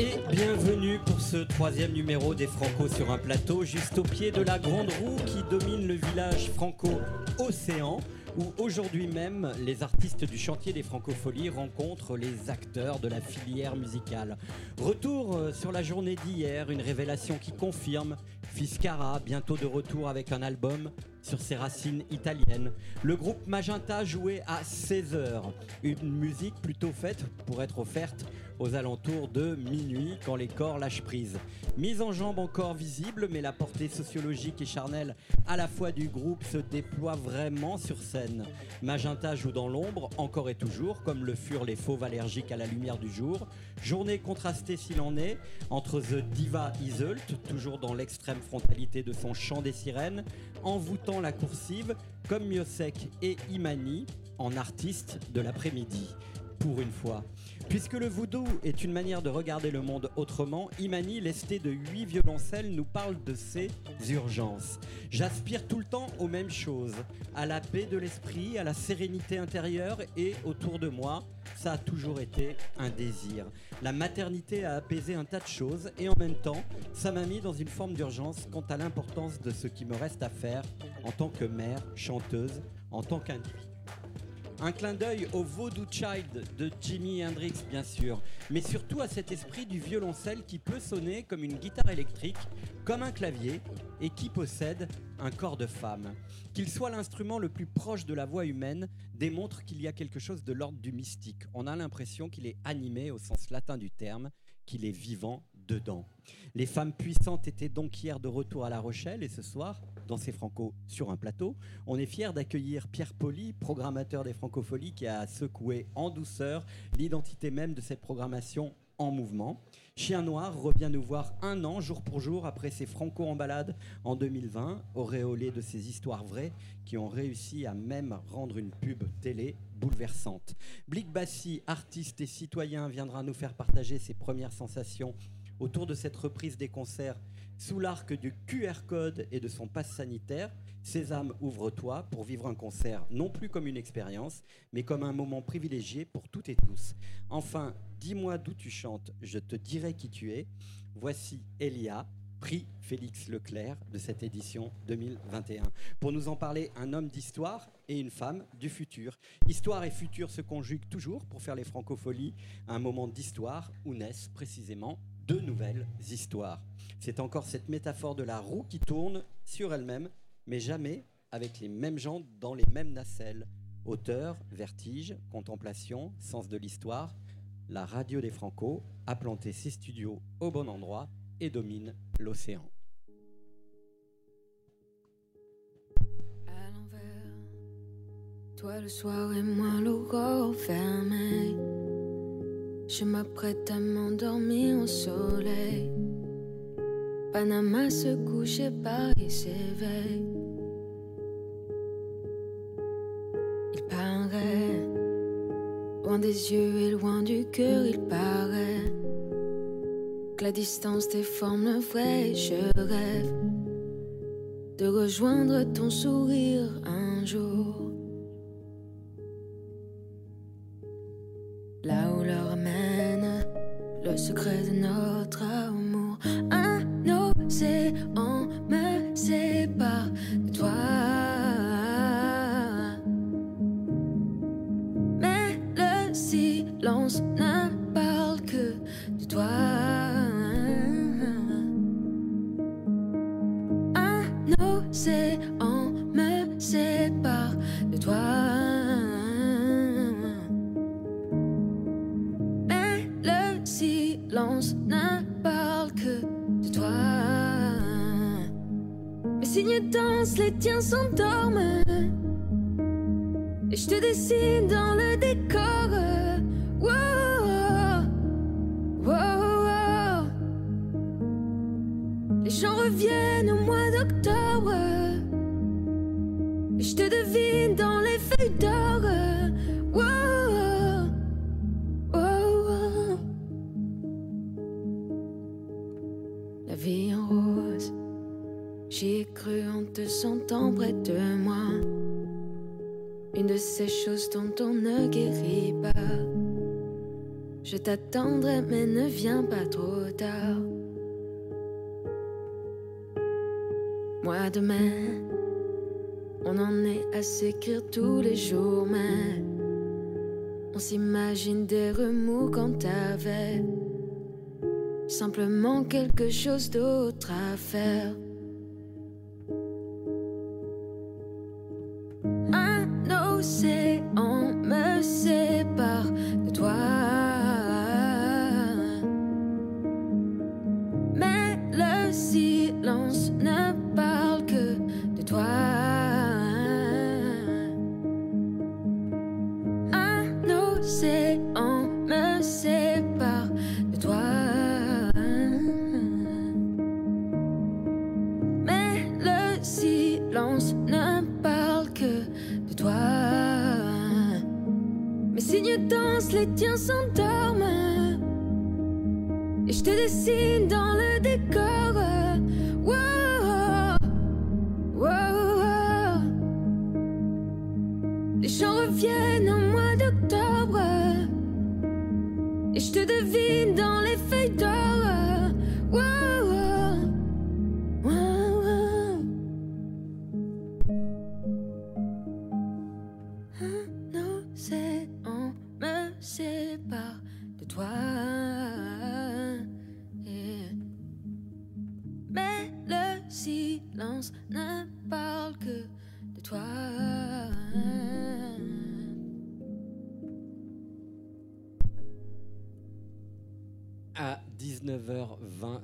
Et bienvenue pour ce troisième numéro des Franco sur un plateau, juste au pied de la grande roue qui domine le village franco-océan, où aujourd'hui même les artistes du chantier des Francopholies rencontrent les acteurs de la filière musicale. Retour euh, sur la journée d'hier, une révélation qui confirme Fiscara, bientôt de retour avec un album sur ses racines italiennes. Le groupe Magenta jouait à 16h, une musique plutôt faite pour être offerte aux alentours de minuit quand les corps lâchent prise. Mise en jambe encore visible, mais la portée sociologique et charnelle à la fois du groupe se déploie vraiment sur scène. Magenta joue dans l'ombre, encore et toujours, comme le furent les fauves allergiques à la lumière du jour. Journée contrastée s'il en est, entre The Diva Iseult, toujours dans l'extrême frontalité de son chant des sirènes, envoûtant la coursive, comme Miosek et Imani, en artiste de l'après-midi. Pour une fois. Puisque le voodoo est une manière de regarder le monde autrement, Imani, lesté de huit violoncelles, nous parle de ses urgences. J'aspire tout le temps aux mêmes choses, à la paix de l'esprit, à la sérénité intérieure et autour de moi, ça a toujours été un désir. La maternité a apaisé un tas de choses et en même temps, ça m'a mis dans une forme d'urgence quant à l'importance de ce qui me reste à faire en tant que mère, chanteuse, en tant qu'individu. Un clin d'œil au Voodoo Child de Jimi Hendrix, bien sûr, mais surtout à cet esprit du violoncelle qui peut sonner comme une guitare électrique, comme un clavier, et qui possède un corps de femme. Qu'il soit l'instrument le plus proche de la voix humaine démontre qu'il y a quelque chose de l'ordre du mystique. On a l'impression qu'il est animé au sens latin du terme, qu'il est vivant dedans. Les femmes puissantes étaient donc hier de retour à La Rochelle et ce soir, dans ces Franco sur un plateau, on est fier d'accueillir Pierre Poli, programmateur des Francopholies, qui a secoué en douceur l'identité même de cette programmation en mouvement. Chien Noir revient nous voir un an, jour pour jour, après ses Franco en balade en 2020, auréolé de ces histoires vraies qui ont réussi à même rendre une pub télé bouleversante. Blick Bassi, artiste et citoyen, viendra nous faire partager ses premières sensations autour de cette reprise des concerts sous l'arc du QR code et de son passe sanitaire. Sésame, ouvre-toi pour vivre un concert non plus comme une expérience, mais comme un moment privilégié pour toutes et tous. Enfin, dis-moi d'où tu chantes, je te dirai qui tu es. Voici Elia, prix Félix Leclerc de cette édition 2021. Pour nous en parler, un homme d'histoire et une femme du futur. Histoire et futur se conjuguent toujours pour faire les francopholies, un moment d'histoire où naissent précisément nouvelles histoires. C'est encore cette métaphore de la roue qui tourne sur elle-même, mais jamais avec les mêmes gens dans les mêmes nacelles. Auteur, vertige, contemplation, sens de l'histoire, la radio des Franco a planté ses studios au bon endroit et domine l'océan. Je m'apprête à m'endormir au soleil. Panama se couche et Paris s'éveille. Il paraît, loin des yeux et loin du cœur, il paraît que la distance déforme le vrai. Je rêve de rejoindre ton sourire le secret de notre amour. Un océan me sépare ces choses dont on ne guérit pas. Je t'attendrai, mais ne viens pas trop tard. Moi demain, on en est à s'écrire tous les jours, mais on s'imagine des remous quand t'avais simplement quelque chose d'autre à faire. Un océan me sépare de toi. Mais le silence tiens s'endorment. Et je te dessine dans le décor.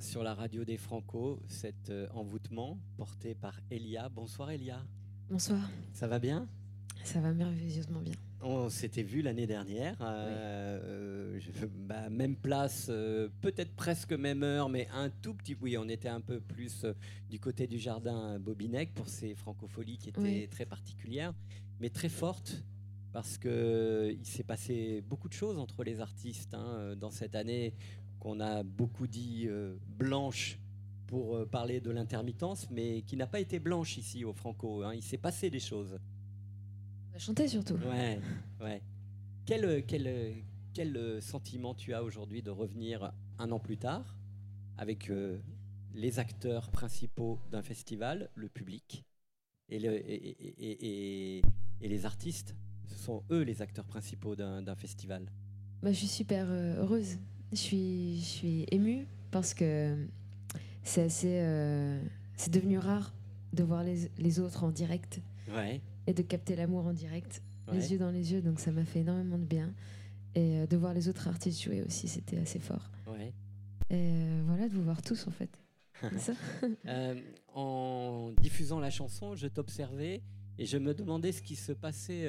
Sur la radio des Franco, cet euh, envoûtement porté par Elia. Bonsoir Elia, Bonsoir, ça va bien? Ça va merveilleusement bien. On s'était vu l'année dernière, euh, euh, je- bah, même place, peut-être presque même heure, mais un tout petit. Oui, on était un peu plus du côté du jardin Bobinec pour ces francopholies qui étaient Oui. très particulières, mais très fortes parce que il s'est passé beaucoup de choses entre les artistes hein, dans cette année qu'on a beaucoup dit euh, blanche pour euh, parler de l'intermittence, mais qui n'a pas été blanche ici au Franco. hein. Il s'est passé des choses. On a chanté surtout. Ouais, ouais. Quel, euh, quel, quel sentiment tu as aujourd'hui de revenir un an plus tard avec euh, les acteurs principaux d'un festival, le public et, le- et, les artistes? Ce sont eux les acteurs principaux d'un festival. Bah, je suis super heureuse. Je suis, je suis émue parce que c'est assez. euh, c'est devenu rare de voir les, les autres en direct Ouais, et de capter l'amour en direct, ouais. les yeux dans les yeux. Donc ça m'a fait énormément de bien. Et euh, de voir les autres artistes jouer aussi, c'était assez fort. ouais. Et euh, voilà, de vous voir tous en fait. Ça en diffusant la chanson, je t'observais et je me demandais ce qui se passait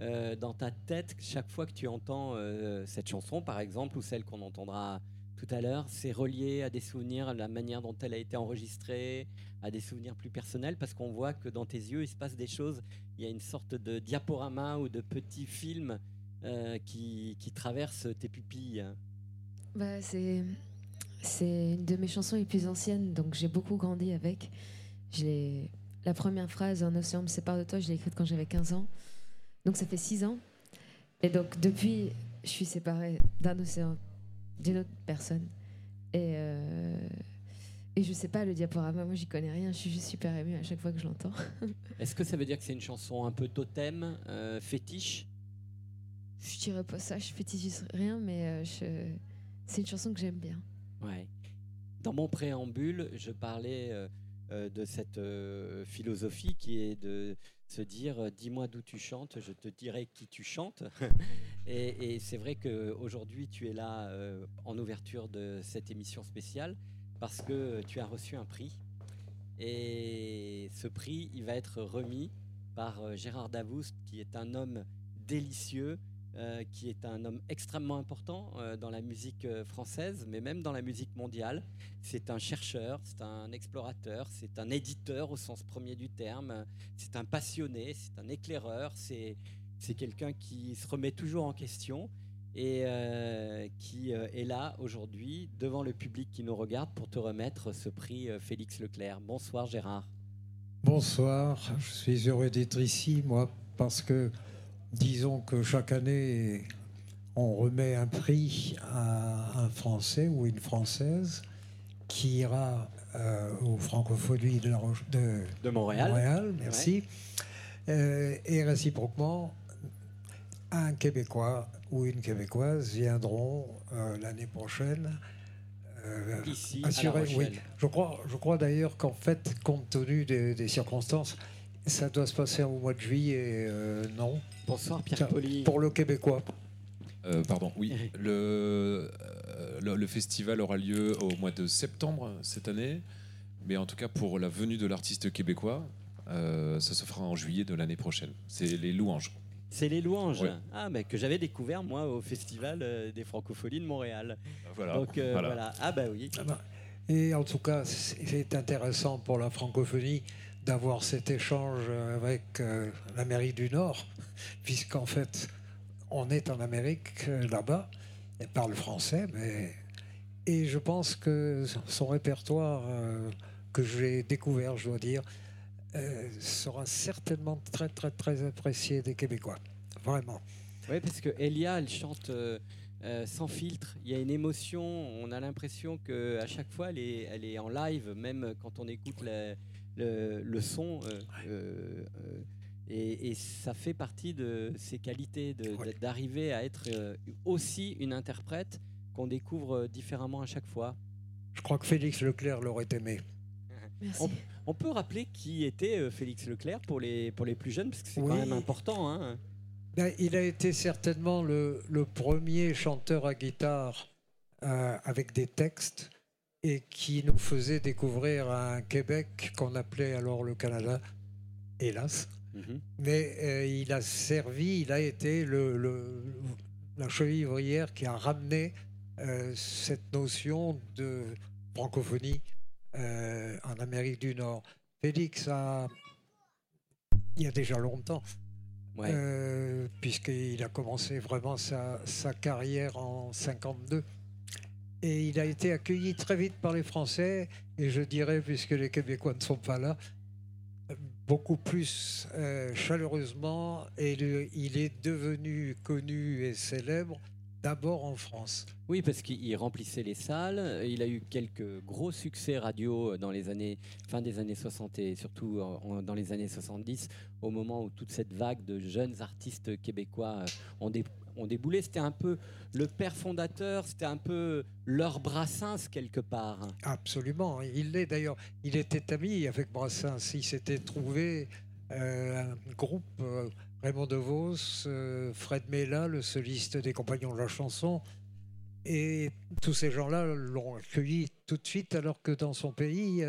euh, dans ta tête chaque fois que tu entends euh, cette chanson, par exemple, ou celle qu'on entendra tout à l'heure. C'est relié à des souvenirs, à la manière dont elle a été enregistrée, à des souvenirs plus personnels, parce qu'on voit que dans tes yeux, il se passe des choses. Il y a une sorte de diaporama ou de petit film euh, qui, traverse tes pupilles. Bah, c'est une de mes chansons les plus anciennes, donc j'ai beaucoup grandi avec. La première phrase, Un océan me sépare de toi, je l'ai écrite quand j'avais 15 ans. Donc ça fait 6 ans. Et donc depuis, je suis séparée d'un océan, d'une autre personne. Et, euh, et je sais pas, le diaporama, moi j'y connais rien, je suis juste super émue à chaque fois que je l'entends. Est-ce que ça veut dire que c'est une chanson un peu totem, euh, fétiche? Je dirais pas ça, je fétichise rien, mais euh, je- c'est une chanson que j'aime bien. Ouais. Dans mon préambule, je parlais euh, de cette euh, philosophie qui est de se dire euh, dis-moi d'où tu chantes, je te dirai qui tu chantes. et et c'est vrai qu'aujourd'hui, tu es là euh, en ouverture de cette émission spéciale parce que tu as reçu un prix. Et ce prix, il va être remis par euh, Gérard Davoust, qui est un homme délicieux, euh, qui est un homme extrêmement important euh, dans la musique euh, française, mais même dans la musique mondiale. C'est un chercheur, c'est un explorateur, c'est un éditeur au sens premier du terme, c'est un passionné, c'est un éclaireur, c'est c'est quelqu'un qui se remet toujours en question. et qui est là aujourd'hui devant le public qui nous regarde pour te remettre ce prix Félix Leclerc. Bonsoir Gérard. Bonsoir, je suis heureux d'être ici, moi, parce que disons que chaque année, on remet un prix à un Français ou une Française qui ira euh, aux francophonies de, la Roche- de De Montréal. Montréal, merci. Euh, et réciproquement, un Québécois ou une Québécoise viendront euh, l'année prochaine. euh, Ici, à La assurer- oui. Je crois, je crois d'ailleurs qu'en fait, compte tenu des, des circonstances, ça doit se passer au mois de juillet, euh, non Bonsoir Pierre Poli. Pour le Québécois. Euh, pardon, oui. Le, euh, le, le festival aura lieu au mois de septembre cette année. Mais en tout cas, pour la venue de l'artiste québécois, euh, ça se fera en juillet de l'année prochaine. C'est les louanges. C'est les louanges. Ouais. Ah, mais que j'avais découvert moi au festival des francophonies de Montréal. Voilà. Donc euh, Voilà. voilà. Ah bah oui. Ah ben, Et en tout cas, c'est c'est intéressant pour la francophonie d'avoir cet échange avec euh, l'Amérique du Nord, puisqu'en fait, on est en Amérique euh, là-bas, elle parle français, mais et je pense que son répertoire euh, que j'ai découvert, je dois dire, sera certainement très très très apprécié des Québécois, vraiment. Oui, parce que Elia, elle chante sans filtre. Il y a une émotion. On a l'impression que à chaque fois, elle est, elle est en live, même quand on écoute la- le, le son. euh, euh, euh, et, et ça fait partie de ses qualités, Ouais. d'arriver à être euh, aussi une interprète qu'on découvre différemment à chaque fois. Je crois que Félix Leclerc l'aurait aimé. Merci. On, on peut rappeler qui était euh, Félix Leclerc pour les, pour les plus jeunes, parce que c'est quand même important. Hein. Ben, il a été certainement le, le premier chanteur à guitare euh, avec des textes et qui nous faisait découvrir un Québec qu'on appelait alors le Canada, hélas. Mhm. Mais euh, il a servi, il a été le, le- la cheville ouvrière qui a ramené euh, cette notion de francophonie euh, en Amérique du Nord. Félix a, il y a déjà longtemps, Ouais. puisqu'il a commencé vraiment sa, sa carrière en 52. Et il a été accueilli très vite par les Français, et je dirais, puisque les Québécois ne sont pas là, beaucoup plus euh, chaleureusement, et il est devenu connu et célèbre d'abord en France. Oui, parce qu'il remplissait les salles. Il a eu quelques gros succès radio dans les années fin des années 60 et surtout en- dans les années 70, au moment où toute cette vague de jeunes artistes québécois euh, ont, dé- ont déboulé. C'était un peu le père fondateur, c'était un peu leur Brassens quelque part. Absolument, il l'est d'ailleurs. Il était ami avec Brassens. Il s'était trouvé euh, un groupe, euh, Raymond DeVos, euh, Fred Mella, le soliste des Compagnons de la chanson. Et tous ces gens-là l'ont accueilli tout de suite, alors que dans son pays,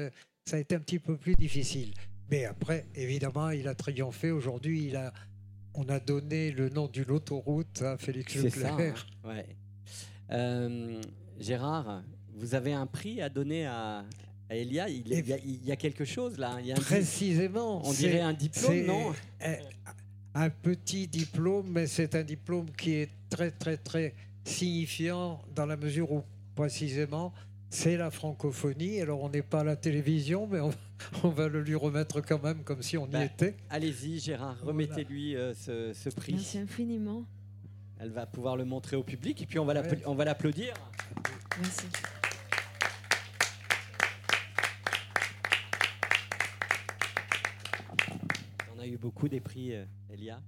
ça a été un petit peu plus difficile. Mais après, évidemment, il a triomphé. Aujourd'hui, il a, on a donné le nom d'une autoroute à Félix. Leclerc. hein. Ouais. Euh, Gérard, vous avez un prix à donner à, à Elia? Il, y a- il y a, il y a quelque chose là? Il y a un di- Précisément. on dirait un diplôme, non? un- un petit diplôme, mais c'est un diplôme qui est très, très, très signifiant dans la mesure où, précisément, c'est la francophonie. Alors, on n'est pas à la télévision, mais on, on va le lui remettre quand même comme si on y Bah, était. Allez-y, Gérard, Voilà. remettez-lui euh, ce, ce prix. Merci infiniment. Elle va pouvoir le montrer au public et puis on va Ouais. l'appla- on va l'applaudir. Merci. On a eu beaucoup des prix, euh, Elia?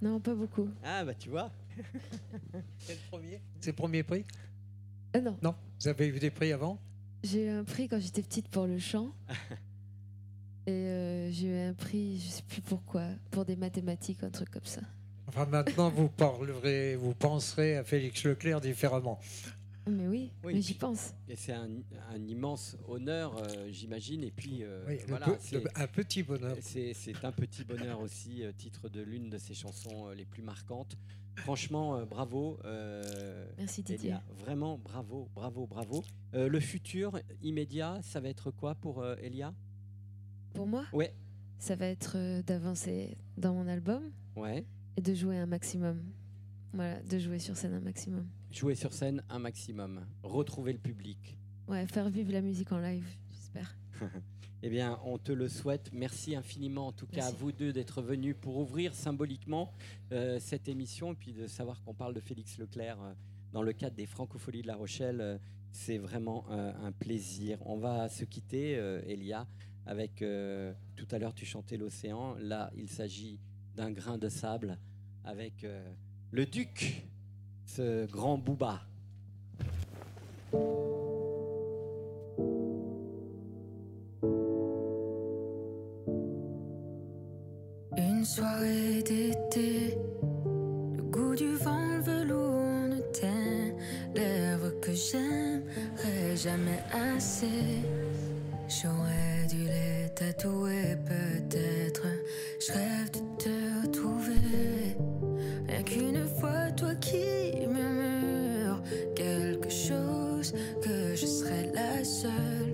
Non, pas beaucoup. Ah bah tu vois. C'est le premier C'est le premier prix? Ah non, Non Vous avez eu des prix avant? J'ai eu un prix quand j'étais petite pour le chant. Et euh, j'ai eu un prix, je sais plus pourquoi, pour des mathématiques, un truc comme ça. Enfin, maintenant, vous parlerez, vous penserez à Félix Leclerc différemment. Mais oui, Oui, mais j'y pense. Et c'est un, un immense honneur, euh, j'imagine. Et puis euh, Oui, le voilà, peu- c'est- le- un petit bonheur. c'est un petit bonheur aussi, titre de l'une de ses chansons les plus marquantes. Franchement, euh, bravo. euh, Merci Didier. Elia, vraiment bravo, bravo, bravo. Euh, le futur immédiat, ça va être quoi pour Elia? Pour moi, Ouais, ça va être d'avancer dans mon album ouais. et de jouer un maximum. Voilà, de jouer sur scène un maximum. Jouer sur scène un maximum, retrouver le public. Ouais, faire vivre la musique en live, j'espère. Eh bien, on te le souhaite. Merci infiniment, en tout cas, à vous deux d'être venus pour ouvrir symboliquement euh, cette émission, et puis de savoir qu'on parle de Félix Leclerc euh, dans le cadre des Francopholies de La Rochelle. euh, c'est vraiment un plaisir. On va se quitter, Elia, avec tout à l'heure tu chantais l'océan. Là, il s'agit d'un grain de sable avec le duc, ce grand Booba. Une soirée d'été, le goût du vent, le velours ne teint l'œuvre que j'aimerais jamais assez. J'aurais dû les tatouer, peut-être. Je rêve de te retrouver. Rien qu'une fois, toi qui murmures quelque chose, que je serai la seule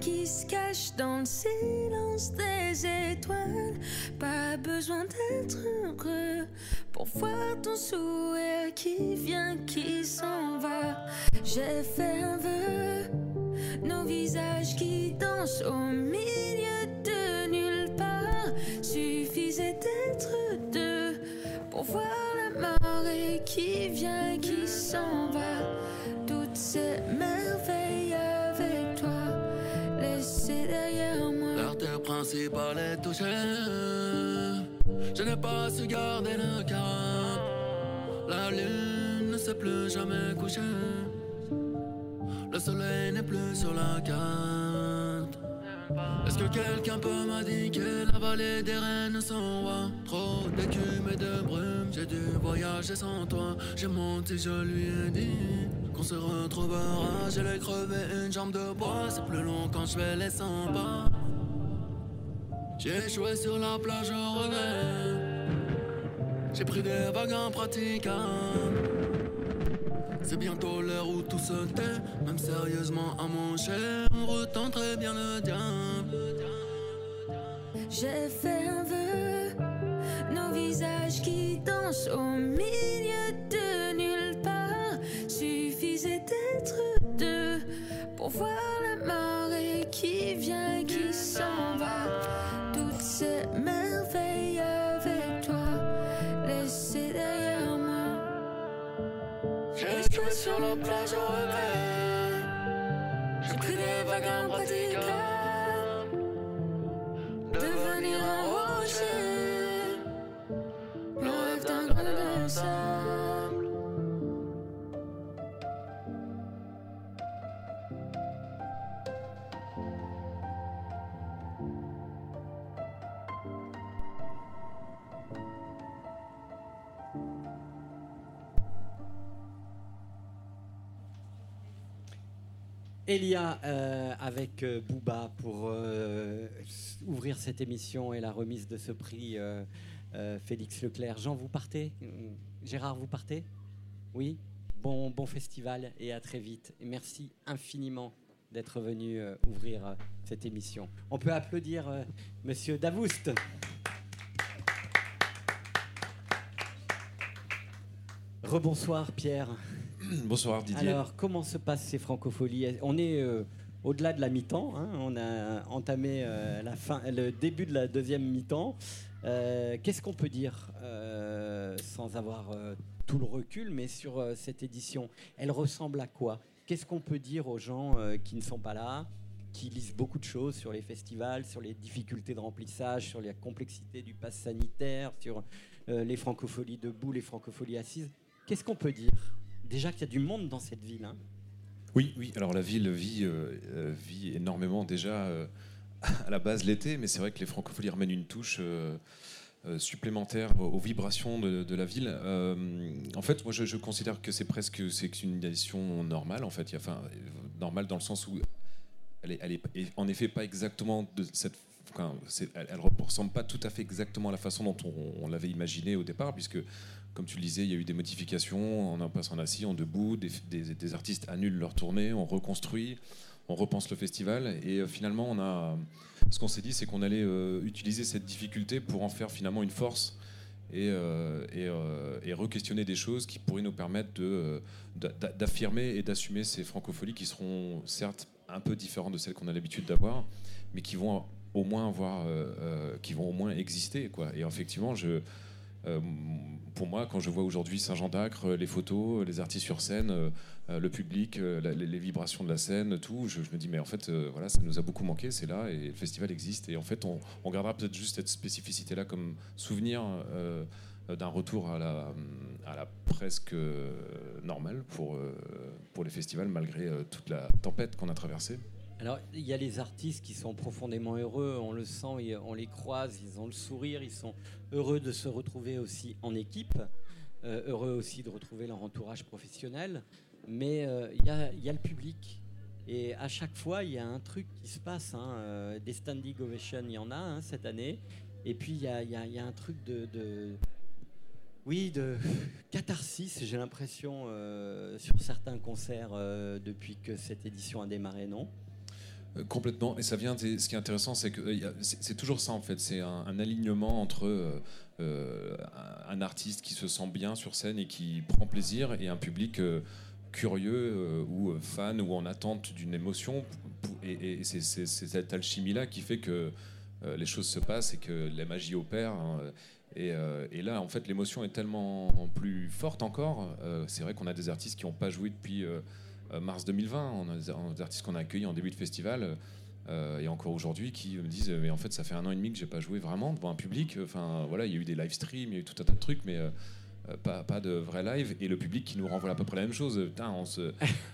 qui se cache dans le silence des étoiles. Pas besoin d'être heureux pour voir ton sourire qui vient, qui s'en va. J'ai fait un vœu, nos visages qui dansent au milieu garder le. La lune ne s'est plus jamais couchée. Le soleil n'est plus sur la carte. Est-ce que quelqu'un peut m'indiquer la vallée des reines sans roi Trop d'écume et de brume, j'ai dû voyager sans toi. J'ai menti, je lui ai dit qu'on se retrouvera. Je l'ai crevé une jambe de bois, c'est plus long quand je fais les 100 pas. J'ai échoué sur la plage au regret. J'ai pris des vagues impraticables. C'est bientôt l'heure où tout se tait, même sérieusement à mon cher, on retenterait bien le diable. J'ai fait Elia euh, avec euh, Booba pour euh, ouvrir cette émission et la remise de ce prix Félix Leclerc. Jean, vous partez? Euh, Gérard, vous partez? Oui? Bon, bon festival et à très vite. Merci infiniment d'être venu ouvrir cette émission. On peut applaudir Monsieur Davoust. Rebonsoir Pierre. Bonsoir Didier. Alors, comment se passent ces francopholies? On est euh, au-delà de la mi-temps. hein. On a entamé euh, la fin, le début de la deuxième mi-temps. Euh, Qu'est-ce qu'on peut dire sans avoir tout le recul, mais sur cette édition? Elle ressemble à quoi? Qu'est-ce qu'on peut dire aux gens qui ne sont pas là qui lisent beaucoup de choses sur les festivals, sur les difficultés de remplissage, sur la complexité du pass sanitaire, sur les francopholies debout, les francopholies assises? Qu'est-ce qu'on peut dire? Déjà qu'il y a du monde dans cette ville. hein. Oui, oui. Alors la ville vit, euh, euh, vit énormément déjà euh, à la base l'été, mais c'est vrai que les francopholies ramènent une touche supplémentaire aux, vibrations de, la ville. En fait, moi, je, considère que c'est presque c'est une édition normale. En fait, enfin, normale dans le sens où elle est, en effet pas exactement de cette. enfin, elle, elle ressemble pas tout à fait exactement à la façon dont on, on l'avait imaginé au départ, puisque comme tu le disais, il y a eu des modifications, on en passe en assis, en debout, des, artistes annulent leur tournée, on reconstruit, on repense le festival. Et finalement, on a, ce qu'on s'est dit, c'est qu'on allait utiliser cette difficulté pour en faire finalement une force et, et, re-questionner des choses qui pourraient nous permettre d'affirmer et d'assumer ces francopholies qui seront certes un peu différentes de celles qu'on a l'habitude d'avoir, mais qui vont au moins avoir, qui vont au moins exister. Et effectivement, je, euh, pour moi, quand je vois aujourd'hui Saint-Jean d'Acre, les photos, les artistes sur scène, euh, le public, euh, les, vibrations de la scène, tout, je, me dis, mais en fait, voilà, ça nous a beaucoup manqué, c'est là, et le festival existe. Et en fait, on, gardera peut-être juste cette spécificité-là comme souvenir d'un retour à la, à la presque normale pour, pour les festivals, malgré toute la tempête qu'on a traversée. Alors, il y a les artistes qui sont profondément heureux, on le sent, on les croise, ils ont le sourire, ils sont heureux de se retrouver aussi en équipe, euh, heureux aussi de retrouver leur entourage professionnel. Mais euh, il y, a, le public. Et à chaque fois, il y a un truc qui se passe. Hein, euh, des standing ovations, il y en a hein, cette année. Et puis, il y a, un truc de, oui, de catharsis, j'ai l'impression, sur certains concerts depuis que cette édition a démarré, non? Complètement. Et ça vient. Ce qui est intéressant, c'est que euh, c'est toujours ça en fait. C'est un, alignement entre euh, un artiste qui se sent bien sur scène et qui prend plaisir et un public curieux ou fan ou en attente d'une émotion. Et, c'est cette alchimie-là qui fait que les choses se passent et que la magie opère. Hein. Et, là, en fait, l'émotion est tellement plus forte encore. c'est vrai qu'on a des artistes qui n'ont pas joué depuis euh, mars 2020. On a des artistes qu'on a accueillis en début de festival. Euh, et encore aujourd'hui qui me disent mais en fait ça fait un an et demi que j'ai pas joué vraiment devant un public. Enfin voilà il y a eu des live streams il y a eu tout un tas de trucs mais euh, pas, pas, de vrai live et le public qui nous renvoie à peu près la même chose. Putain, on se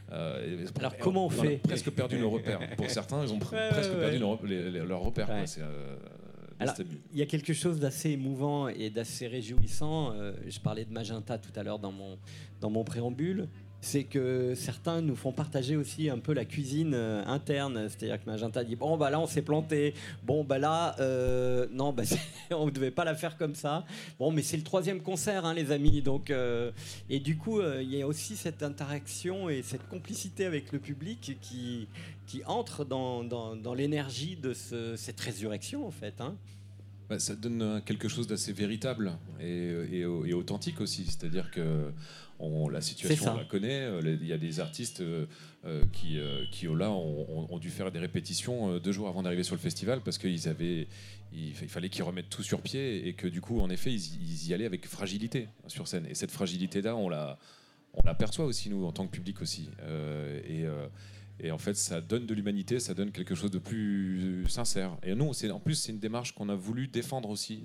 alors comment on, fait a presque perdu nos repères. Pour certains ils ont presque perdu leurs repères alors, il y a quelque chose d'assez émouvant et d'assez réjouissant. je parlais de Magenta tout à l'heure dans mon, dans mon préambule c'est que certains nous font partager aussi un peu la cuisine euh, interne. C'est-à-dire que Magenta dit bon bah là on s'est planté, bon bah là euh, non bah on ne devait pas la faire comme ça. Bon mais c'est le troisième concert hein, les amis donc euh, et du coup il y a aussi cette interaction et cette complicité avec le public qui qui entre dans, dans, l'énergie de cette résurrection en fait. Hein. Bah, ça donne quelque chose d'assez véritable et, et, authentique aussi. C'est-à-dire que on, la situation, on la connaît. Euh, il y a des artistes euh, euh, qui, là, ont, dû faire des répétitions deux jours avant d'arriver sur le festival parce qu'ils avaient, il, fallait qu'ils remettent tout sur pied et que du coup, en effet, ils, y allaient avec fragilité sur scène. Et cette fragilité-là, on la, on l'aperçoit aussi nous en tant que public aussi. et et en fait, ça donne de l'humanité, ça donne quelque chose de plus sincère. Et nous, en plus, c'est une démarche qu'on a voulu défendre aussi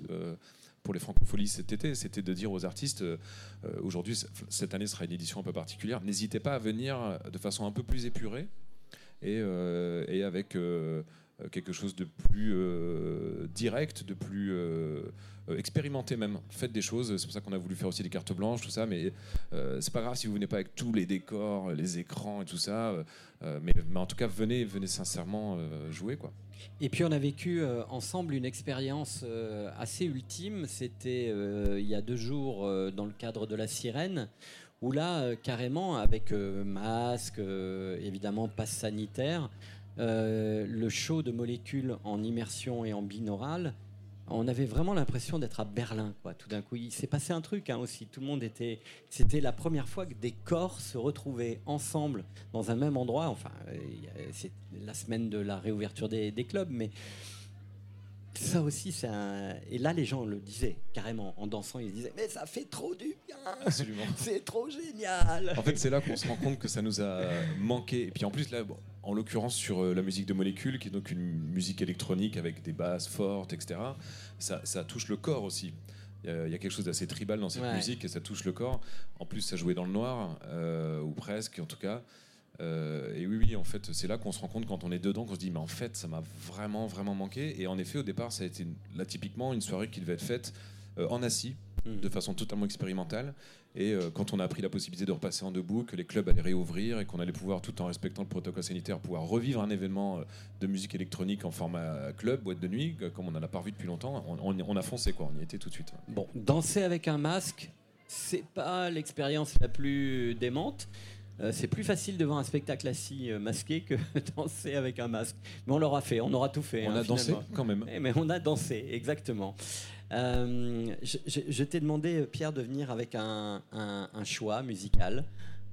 pour les francopholies cet été, c'était de dire aux artistes, euh, aujourd'hui, cette année sera une édition un peu particulière, n'hésitez pas à venir de façon un peu plus épurée et, euh, avec euh, quelque chose de plus direct, de plus expérimenté même. Faites des choses, c'est pour ça qu'on a voulu faire aussi des cartes blanches, tout ça, mais c'est pas grave si vous venez pas avec tous les décors, les écrans et tout ça, mais, mais, en tout cas, venez, venez sincèrement jouer, quoi. Et puis on a vécu euh, ensemble une expérience euh, assez ultime. C'était euh, il y a deux jours dans le cadre de la sirène, où là, carrément, avec masque, évidemment passe sanitaire, le show de molécules en immersion et en binaural on avait vraiment l'impression d'être à Berlin, quoi. Tout d'un coup, il s'est passé un truc hein, aussi. Tout le monde était. C'était la première fois que des corps se retrouvaient ensemble dans un même endroit. Enfin, euh, c'est la semaine de la réouverture des, clubs, mais ça aussi, c'est un... Et là, les gens le disaient carrément en dansant. Ils disaient Mais ça fait trop du bien Absolument. C'est trop génial En fait, c'est là qu'on se rend compte que ça nous a manqué. Et puis en plus, là, en l'occurrence sur euh, la musique de Molécule, qui est donc une musique électronique avec des basses fortes, etc., ça, touche le corps aussi. Il y, a quelque chose d'assez tribal dans cette musique et ça touche le corps. En plus, ça jouait dans le noir, euh, ou presque en tout cas. Euh, et oui, oui, en fait, c'est là qu'on se rend compte quand on est dedans, qu'on se dit, mais en fait, ça m'a vraiment, vraiment manqué. Et en effet, au départ, ça a été là typiquement une soirée qui devait être faite en assis, mmh. de façon totalement expérimentale. Et euh, quand on a pris la possibilité de repasser en debout, que les clubs allaient réouvrir et qu'on allait pouvoir, tout en respectant le protocole sanitaire, pouvoir revivre un événement euh, de musique électronique en format club, boîte de nuit, comme on n'en a pas revu depuis longtemps, on, a foncé quoi, on y était tout de suite. Bon, danser avec un masque, c'est pas l'expérience la plus démente. Euh, c'est plus facile devant un spectacle assis euh, masqué que danser avec un masque. Mais on l'aura fait, on aura tout fait. On hein, a dansé quand même. Eh, mais on a dansé, exactement. Euh, je je- je t'ai demandé, Pierre, de venir avec un, un- un choix musical.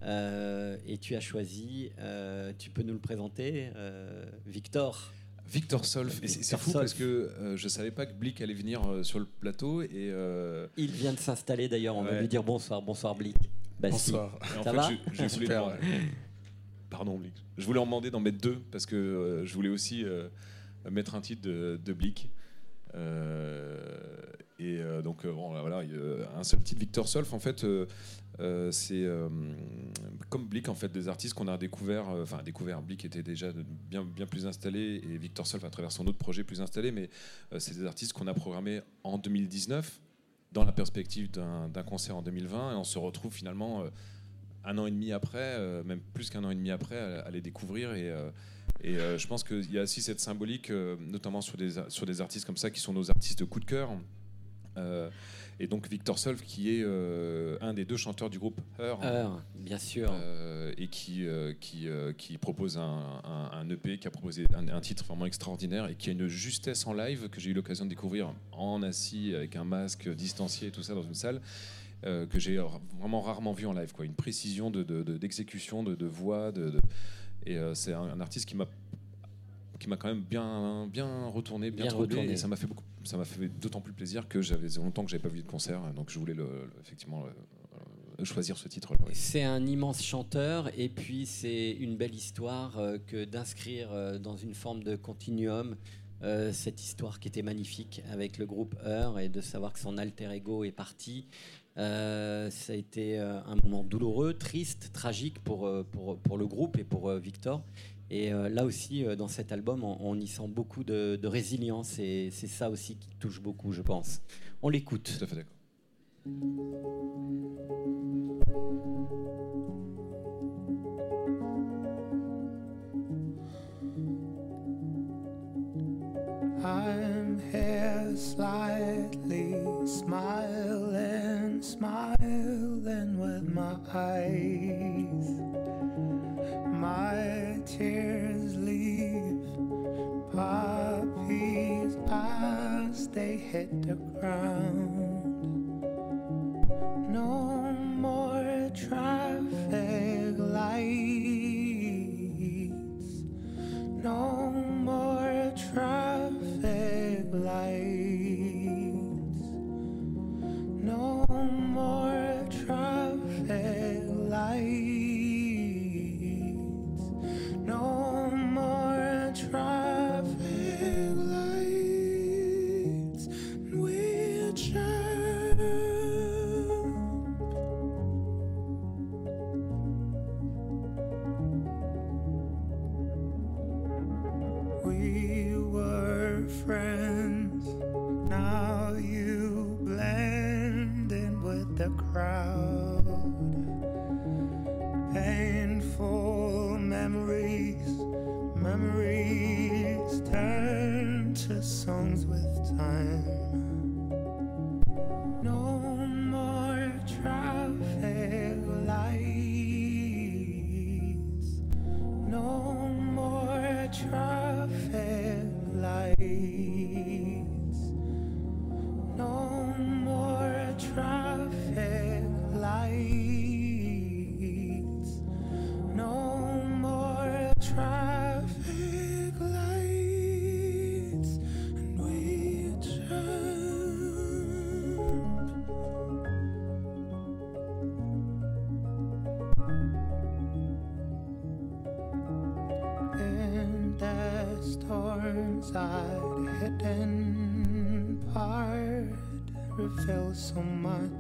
Euh, et tu as choisi, euh, tu peux nous le présenter, euh, Victor. Victor Solf. C'est fou Solf. parce que euh, je savais pas que Blick allait venir euh, sur le plateau et. euh, Il vient de s'installer d'ailleurs, on va lui dire bonsoir, bonsoir Blick. Bah, si. Bonsoir. et en Ça fait, va je, je voulais Super, demander- Pardon, Blick. Je voulais en demander d'en mettre deux parce que euh, je voulais aussi euh, mettre un titre de, de Blick. Euh, et euh, donc, euh, voilà, un seul titre, Victor Solf, en fait, euh, euh, c'est euh, comme Blick, en fait, des artistes qu'on a découvert. euh, Enfin, découvert, Blick était déjà bien, bien plus installé et Victor Solf à travers son autre projet plus installé, mais euh, c'est des artistes qu'on a programmés en 2019 dans la perspective d'un concert en 2020 et on se retrouve finalement euh, un an et demi après, euh, même plus qu'un an et demi après, à, à les découvrir. Et, euh, et euh, je pense qu'il y a aussi cette symbolique, notamment sur des, sur des artistes comme ça, qui sont nos artistes de coup de cœur. Et donc Victor Solf, qui est un des deux chanteurs du groupe Heur. Heure, bien sûr. Et qui, qui, qui propose un, un- un EP, qui a proposé un, un titre vraiment extraordinaire et qui a une justesse en live que j'ai eu l'occasion de découvrir en assis avec un masque distancié et tout ça dans une salle. Euh, que j'ai ra- vraiment rarement vu en live, quoi. Une précision de, de- de- d'exécution, de, de voix, et euh, c'est un, un artiste qui m'a qui m'a quand même bien bien retourné, bien, Bien troublé, retourné. et ça m'a fait beaucoup, ça m'a fait d'autant plus plaisir que j'avais longtemps que j'avais pas vu de concert, donc je voulais le, le- effectivement le- choisir ce titre-là. ouais. C'est un immense chanteur et puis c'est une belle histoire euh, que d'inscrire dans une forme de continuum euh, cette histoire qui était magnifique avec le groupe Heur et de savoir que son alter ego est parti. Euh, ça a été euh, un moment douloureux, triste, tragique pour, euh, pour, pour le groupe et pour euh, Victor. Et euh, là aussi, euh, dans cet album, on, on y sent beaucoup de, de résilience et c'est ça aussi qui touche beaucoup, je pense. On l'écoute. Tout à fait d'accord. I'm here slightly smiling, smiling with my eyes. My tears leave puppies as they hit the ground. So much.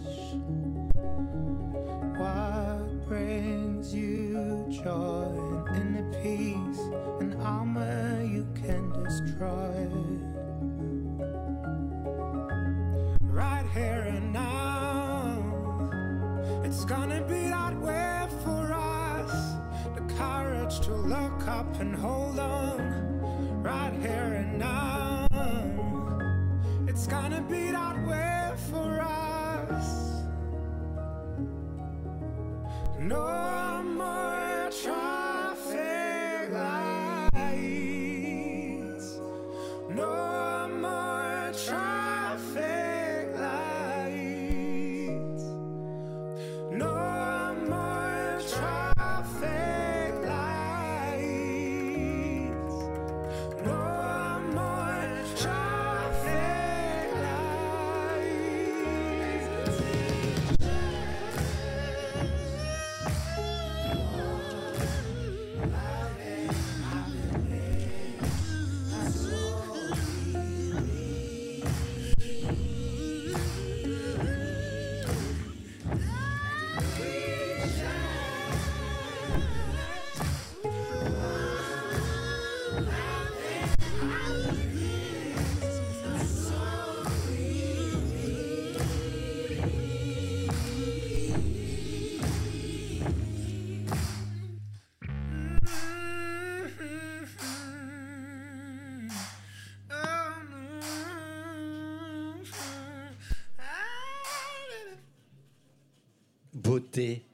Beauté,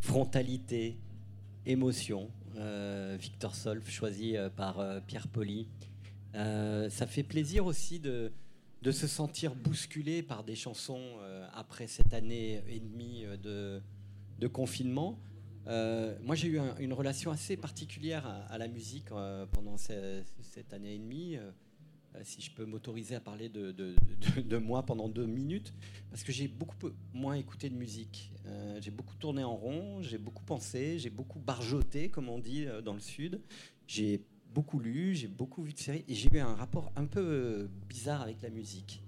frontalité, émotion. Euh, Victor Solf, choisi euh, par euh, Pierre Poli. Ça fait plaisir aussi de, de se sentir bousculé par des chansons après cette année et demie de, de confinement. Moi, j'ai eu un- une relation assez particulière à, la musique pendant ce- cette année et demie. Euh, si je peux m'autoriser à parler de, de- de- moi pendant deux minutes, parce que j'ai beaucoup moins écouté de musique. Euh, j'ai beaucoup tourné en rond, j'ai beaucoup pensé, j'ai beaucoup barjoté, comme on dit euh, dans le Sud. J'ai beaucoup lu, j'ai beaucoup vu de séries, et j'ai eu un rapport un peu bizarre avec la musique.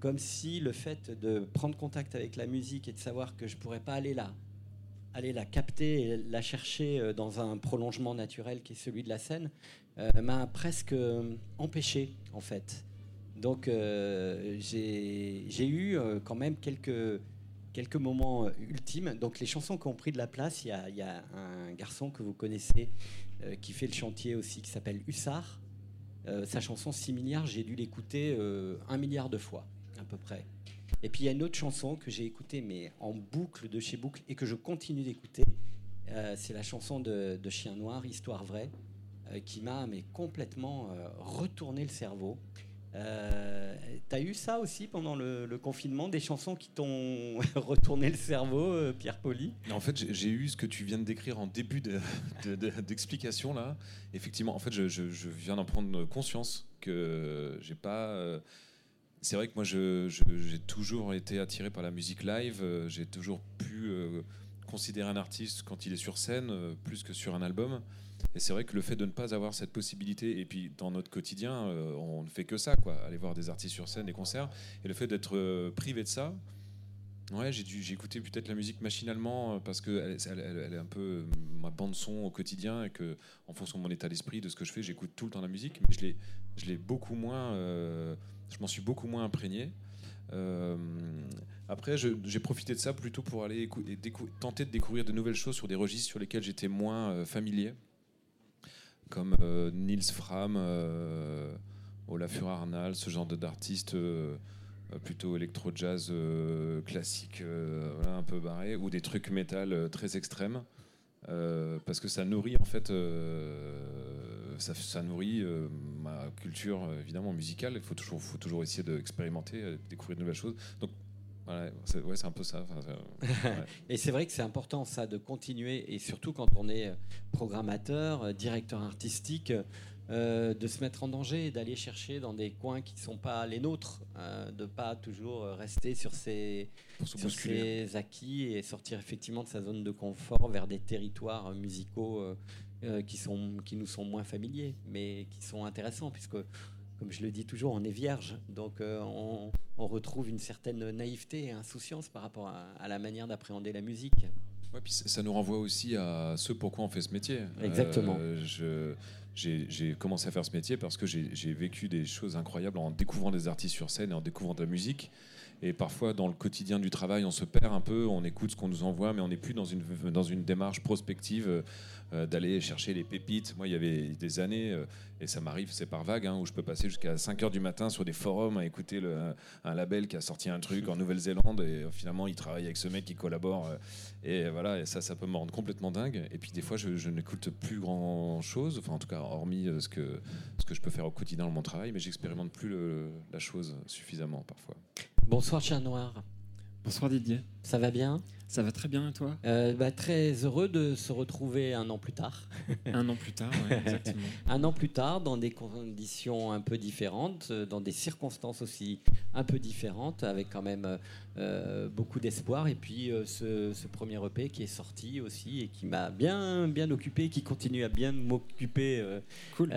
Comme si le fait de prendre contact avec la musique et de savoir que je pourrais pas aller là, aller la capter et la chercher euh, dans un prolongement naturel qui est celui de la scène, euh, m'a presque euh, empêché en fait. Donc j'ai eu quand même quelques, quelques moments ultimes. Donc les chansons qui ont pris de la place, il y a, un garçon que vous connaissez qui fait le chantier aussi, qui s'appelle Hussard. Sa chanson 6 milliards, j'ai dû l'écouter un milliard de fois à peu près. Et puis il y a une autre chanson que j'ai écoutée mais en boucle de chez boucle et que je continue d'écouter. Euh, c'est la chanson de, Chien Noir, Histoire vraie, euh, qui m'a complètement euh, retourné le cerveau. T'as eu ça aussi pendant le, confinement, des chansons qui t'ont retourné le cerveau, Pierre Poli? En fait, j'ai- eu ce que tu viens de décrire en début de- de- de- d'explication là. Effectivement, en fait, je, je- je viens d'en prendre conscience que j'ai pas. C'est vrai que moi, j'ai toujours été attiré par la musique live. euh, J'ai toujours pu euh, considérer un artiste quand il est sur scène euh, plus que sur un album. Et c'est vrai que le fait de ne pas avoir cette possibilité, et puis dans notre quotidien, on ne fait que ça, quoi, aller voir des artistes sur scène, des concerts, et le fait d'être privé de ça, Ouais, j'ai écouté peut-être la musique machinalement parce que elle, est un peu ma bande son au quotidien et que en fonction de mon état d'esprit, de ce que je fais, j'écoute tout le temps la musique, mais je l'ai, beaucoup moins, je m'en suis beaucoup moins imprégné. Euh, après, j'ai profité de ça plutôt pour aller tenter de découvrir de nouvelles choses sur des registres sur lesquels j'étais moins euh, familier, comme euh, Niels Fram, Olafur Arnal, ce genre d'artistes. plutôt électro-jazz classique, un peu barré, ou des trucs métal très extrêmes, euh, parce que ça nourrit en fait, euh, ça, ça nourrit euh, ma culture évidemment musicale. Il faut toujours, faut toujours essayer d'expérimenter, découvrir de nouvelles choses. Donc voilà, c'est ouais, un peu ça. Ouais. Et c'est vrai que c'est important ça de continuer, et surtout quand on est programmateur, directeur artistique, euh, de se mettre en danger d'aller chercher dans des coins qui ne sont pas les nôtres, euh, de pas toujours euh, rester sur ses, sur ses acquis et sortir effectivement de sa zone de confort vers des territoires euh, musicaux euh, qui, sont, qui nous sont moins familiers, mais qui sont intéressants, puisque, comme je le dis toujours, on est vierge. Donc on, on retrouve une certaine naïveté et insouciance par rapport à, à la manière d'appréhender la musique. Ouais, puis ça nous renvoie aussi à ce pourquoi on fait ce métier. Exactement. Je- j'ai commencé à faire ce métier parce que j'ai vécu des choses incroyables en découvrant des artistes sur scène et en découvrant de la musique. Et parfois, dans le quotidien du travail, on se perd un peu, on écoute ce qu'on nous envoie, mais on n'est plus dans une, dans une démarche prospective euh, d'aller chercher les pépites. Moi, il y avait des années, euh, et ça m'arrive, c'est par vague, hein, où je peux passer jusqu'à 5 heures du matin sur des forums à écouter un label qui a sorti un truc en Nouvelle-Zélande, et euh, finalement, il travaille avec ce mec qui collabore. euh, et voilà, ça, ça peut me rendre complètement dingue. Et puis des fois, je, n'écoute plus grand chose, enfin en tout cas, hormis euh, ce que, ce que je peux faire au quotidien dans mon travail, mais j'expérimente plus la chose suffisamment parfois. Bonsoir, Chien Noir. Bonsoir Didier. Ça va bien? Ça va très bien et toi? Euh, bah, Très heureux de se retrouver un an plus tard. Un an plus tard, exactement. Un an plus tard, dans des conditions un peu différentes, euh, dans des circonstances aussi un peu différentes, avec quand même euh, beaucoup d'espoir. Et puis euh, ce, ce premier EP qui est sorti aussi et qui m'a bien, bien occupé, qui continue à bien m'occuper. Cool.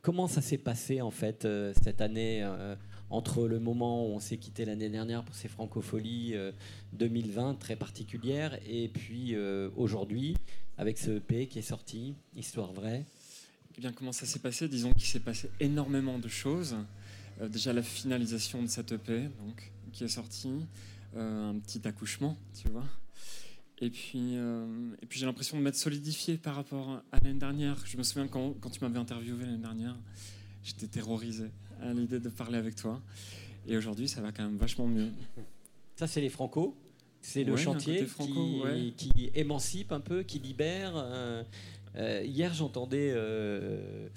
Comment ça s'est passé en fait cette année entre le moment où on s'est quitté l'année dernière pour ces francopholies euh, 2020 très particulières et puis euh, aujourd'hui avec ce EP qui est sorti, Histoire vraie. Eh bien, comment ça s'est passé? Disons qu'il s'est passé énormément de choses. Euh, déjà la finalisation de cette EP, donc, qui est sortie, Euh, un petit accouchement, tu vois. Et puis, euh, puis j'ai l'impression de m'être solidifié par rapport à l'année dernière. Je me souviens quand, quand tu m'avais interviewé l'année dernière, j'étais terrorisé à l'idée de parler avec toi. Et aujourd'hui, ça va quand même vachement mieux. Ça, c'est les Franco. C'est le Ouais, chantier franco, qui, ouais. qui émancipe un peu, qui libère. euh, euh, hier, j'entendais euh,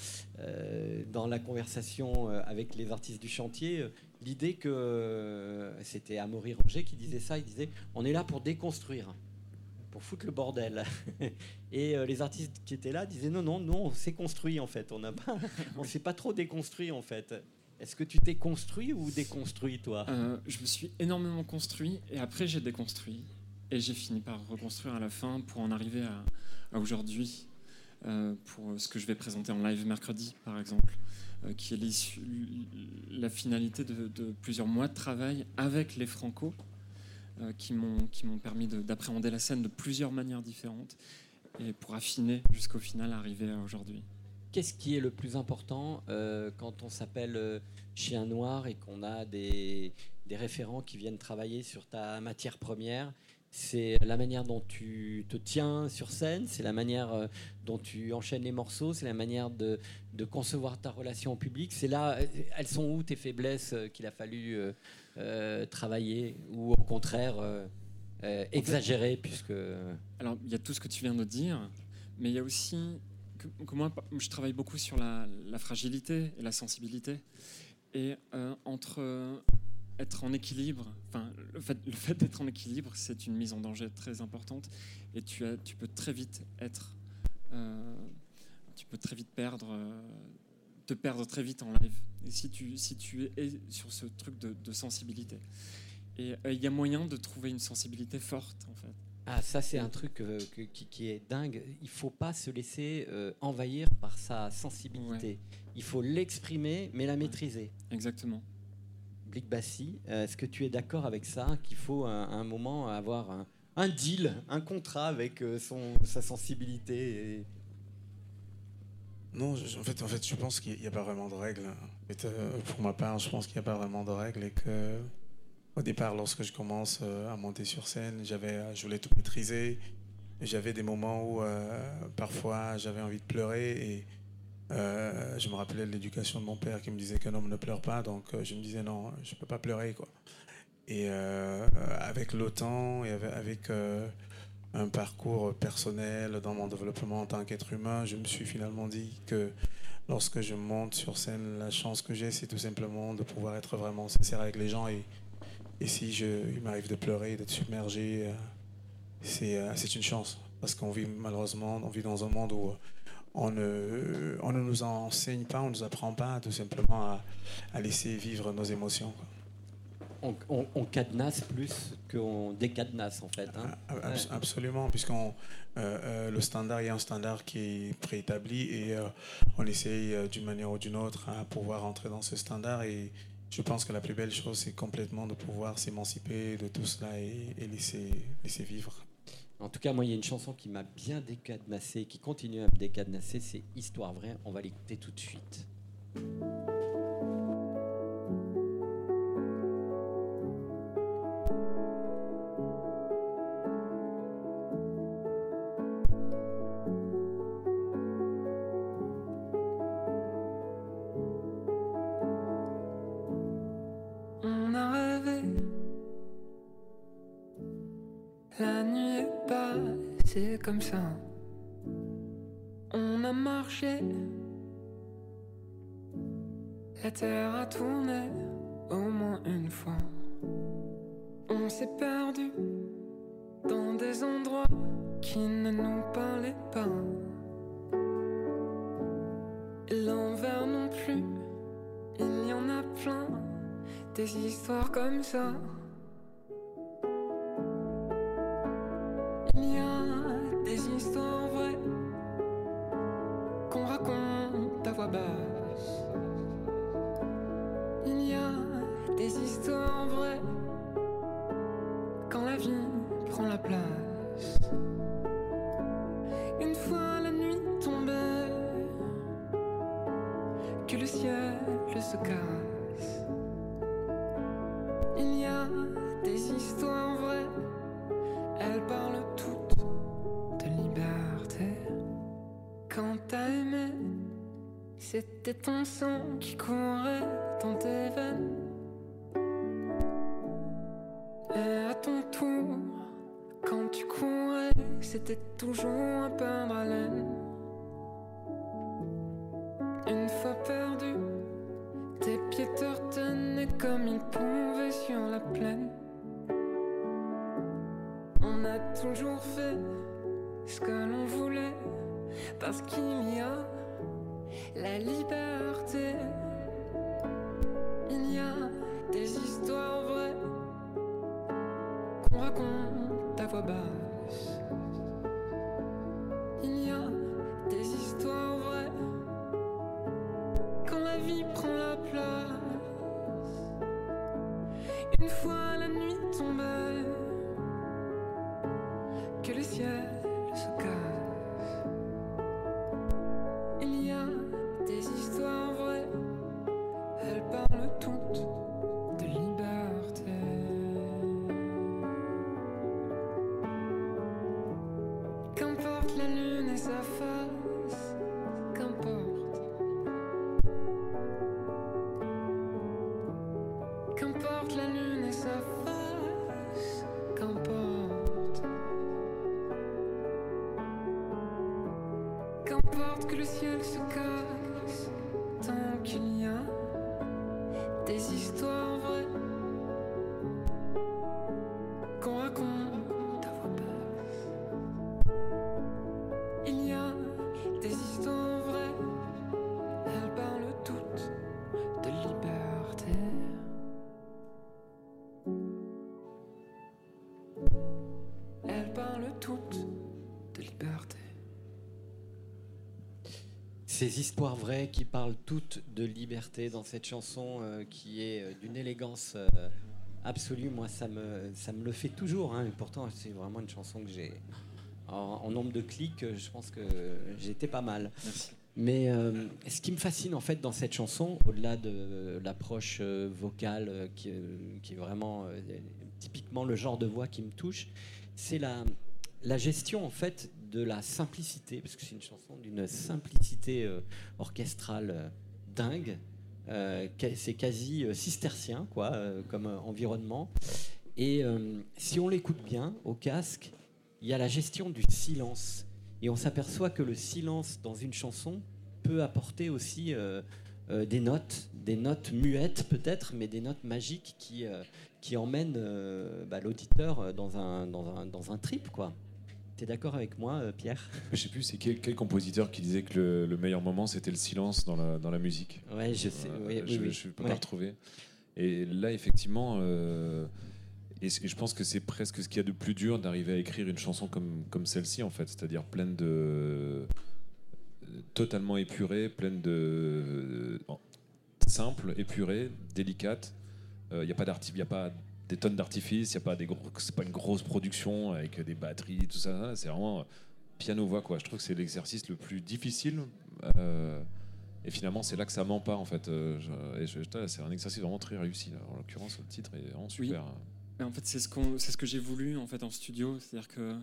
dans la conversation avec les artistes du chantier l'idée que c'était Amaury Ranger qui disait ça. Il disait on est là pour déconstruire, pour foutre le bordel. Et euh, les artistes qui étaient là disaient non, non, non, on s'est construit en fait. On n'a pas, on s'est pas trop déconstruit en fait. Est-ce que tu t'es construit ou déconstruit toi? Euh, je me suis énormément construit et après j'ai déconstruit et j'ai fini par reconstruire à la fin pour en arriver à, à aujourd'hui euh, pour ce que je vais présenter en live mercredi par exemple euh, qui est l'issue- la finalité de, de plusieurs mois de travail avec les Franco qui m'ont qui m'ont permis de- d'appréhender la scène de plusieurs manières différentes et pour affiner jusqu'au final arriver à aujourd'hui. Qu'est-ce qui est le plus important euh, quand on s'appelle euh, Chien Noir et qu'on a des, des référents qui viennent travailler sur ta matière première C'est la manière dont tu te tiens sur scène, c'est la manière euh, dont tu enchaînes les morceaux, c'est la manière de, concevoir ta relation au public. C'est là, euh, elles sont où tes faiblesses euh, qu'il a fallu travailler ou au contraire exagérer puisque Alors, il y a tout ce que tu viens de dire, mais il y a aussi que, moi, je travaille beaucoup sur la, la fragilité et la sensibilité. Et entre être en équilibre, enfin, le fait, le fait d'être en équilibre, c'est une mise en danger très importante. Et tu, as, tu peux très vite être. euh, tu peux très vite perdre. euh, te perdre très vite en live. Et si tu, si tu es sur ce truc de, de sensibilité. Et euh, il y a moyen de trouver une sensibilité forte, en fait. Ah, ça, c'est un truc euh, qui, qui est dingue. Il faut pas se laisser euh, envahir par sa sensibilité. Il faut l'exprimer, mais la maîtriser. Exactement. Blick Bassi, euh, est-ce que tu es d'accord avec ça Qu'il faut à un moment avoir un, deal, un contrat avec euh, son, sa sensibilité Non, je- en fait, en fait, je pense qu'il n'y a pas vraiment de règles. Euh, pour ma part, je pense qu'il n'y a pas vraiment de règles et que, au départ, lorsque je commence à monter sur scène, j'avais, je voulais tout maîtriser. J'avais des moments où, parfois, j'avais envie de pleurer et euh, je me rappelais de l'éducation de mon père qui me disait qu'un homme ne pleure pas, donc euh, je me disais non, je peux pas pleurer, quoi. Et euh, avec temps et avec, euh, un parcours personnel dans mon développement en tant qu'être humain, je me suis finalement dit que lorsque je monte sur scène, la chance que j'ai, c'est tout simplement de pouvoir être vraiment sincère avec les gens. Et, si je, il m'arrive de pleurer, d'être submergé, c'est c'est une chance. Parce qu'on vit malheureusement, on vit dans un monde où on ne, on ne nous enseigne pas, on ne nous apprend pas tout simplement à, à laisser vivre nos émotions. quoi. on, on- on cadenasse plus qu'on décadenasse en fait. hein. Abs- Ouais. Absolument, puisqu'on euh, euh, le standard il y a un standard qui est préétabli et euh, on essaye euh, d'une manière ou d'une autre à pouvoir entrer dans ce standard et je pense que la plus belle chose c'est complètement de pouvoir s'émanciper de tout cela et, et laisser, laisser vivre. En tout cas, moi, il y a une chanson qui m'a bien décadenassé, qui continue à me décadenasser, c'est Histoire vraie. On va l'écouter tout de suite. On a toujours fait ce que l'on voulait, parce qu'il y a la liberté. Il y a des histoires vraies qu'on raconte à voix basse. Ces histoires vraies qui parlent toutes de liberté dans cette chanson euh, qui est euh, d'une élégance euh, absolue, moi ça me, ça me le fait toujours. hein, et pourtant c'est vraiment une chanson que j'ai en, en nombre de clics, je pense que j'étais pas mal. Mais euh, ce qui me fascine en fait dans cette chanson, au-delà de l'approche vocale qui, qui est vraiment typiquement le genre de voix qui me touche, c'est la, la gestion en fait de la simplicité, parce que c'est une chanson d'une simplicité euh, orchestrale euh, dingue. Euh, c'est quasi cistercien quoi, comme environnement. Et si on l'écoute bien au casque, il y a la gestion du silence. Et on s'aperçoit que le silence dans une chanson peut apporter aussi des notes, des notes muettes peut-être, mais des notes magiques qui, qui emmènent bah, l'auditeur dans un, dans, un, dans un trip. quoi. T'es d'accord avec moi, euh, Pierre? Je sais plus, c'est quel, quel compositeur qui disait que le, le meilleur moment c'était le silence dans la, dans la musique. Ouais, je sais. Euh, oui, je oui, oui. je peux Ouais. pas retrouver. Et là, effectivement, euh, et, je pense que c'est presque ce qu'il y a de plus dur d'arriver à écrire une chanson comme, comme celle-ci, en fait, c'est-à-dire pleine de. totalement épurée, pleine de. simple, épurée, délicate. Il n'y a pas d'arti- y a pas des tonnes d'artifices, il a pas des gros, c'est pas une grosse production avec des batteries, tout ça. C'est vraiment piano voix quoi. Je trouve que c'est l'exercice le plus difficile. euh, et finalement, c'est là que ça ment pas en fait. Euh, c'est un exercice vraiment très réussi. là. En l'occurrence, le titre est vraiment super. Mais en fait, c'est ce, qu'on- c'est ce que j'ai voulu en fait en studio, c'est-à-dire que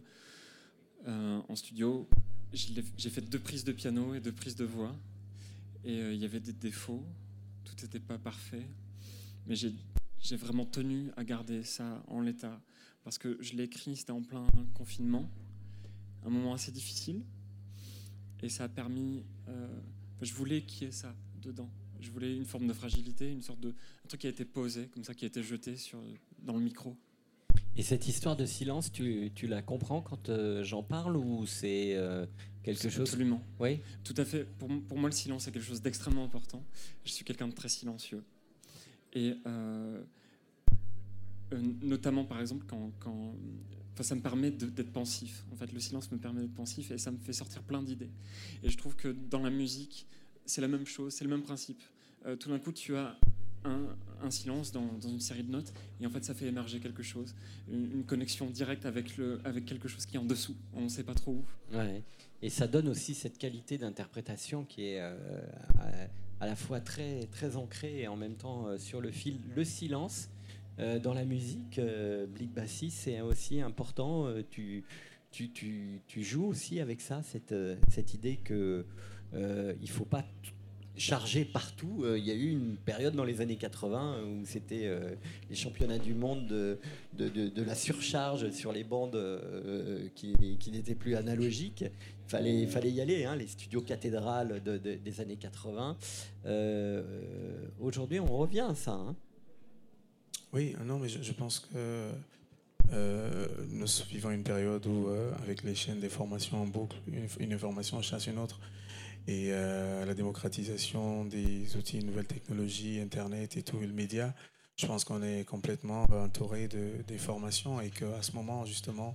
euh, en studio, j'ai fait deux prises de piano et deux prises de voix, et euh, il y avait des défauts, tout n'était pas parfait, mais j'ai j'ai vraiment tenu à garder ça en l'état parce que je l'ai écrit, c'était en plein confinement, un moment assez difficile, et ça a permis. euh, je voulais qu'il y ait ça dedans. Je voulais une forme de fragilité, une sorte de un truc qui a été posé, comme ça, qui a été jeté sur, dans le micro. Et cette histoire de silence, tu, tu la comprends quand euh, j'en parle ou c'est euh, quelque chose? Absolument. Oui. Tout à fait. Pour, pour moi, le silence est quelque chose d'extrêmement important. Je suis quelqu'un de très silencieux. Et euh, notamment, par exemple, quand, ça me permet d'être pensif. En fait, le silence me permet d'être pensif et ça me fait sortir plein d'idées. Et je trouve que dans la musique, c'est la même chose, c'est le même principe. Euh, tout d'un coup, tu as un, silence dans, une série de notes et en fait, ça fait émerger quelque chose, une, connexion directe avec, le, avec quelque chose qui est en dessous. On ne sait pas trop où. Et ça donne aussi cette qualité d'interprétation qui est euh, à, la fois très, très ancrée et en même temps euh, sur le fil. Le silence euh, dans la musique, euh, Blick Bassi, c'est aussi important. Euh, tu, joues aussi avec ça, cette, euh, idée que euh, il faut pas chargé partout. Il y a eu une période dans les années 80 où c'était les championnats du monde de, la surcharge sur les bandes qui, n'étaient plus analogiques. Il fallait, y aller, hein, les studios cathédrales de- de- des années 80. Euh, Aujourd'hui, on revient à ça. hein. Oui, non, mais je, pense que euh, nous vivons une période où, euh, avec les chaînes des formations en boucle, une, une information chasse une autre, et euh, la démocratisation des outils, nouvelles technologies, Internet et tout, et le média, je pense qu'on est complètement euh, entouré de, des formations et qu'à ce moment, justement,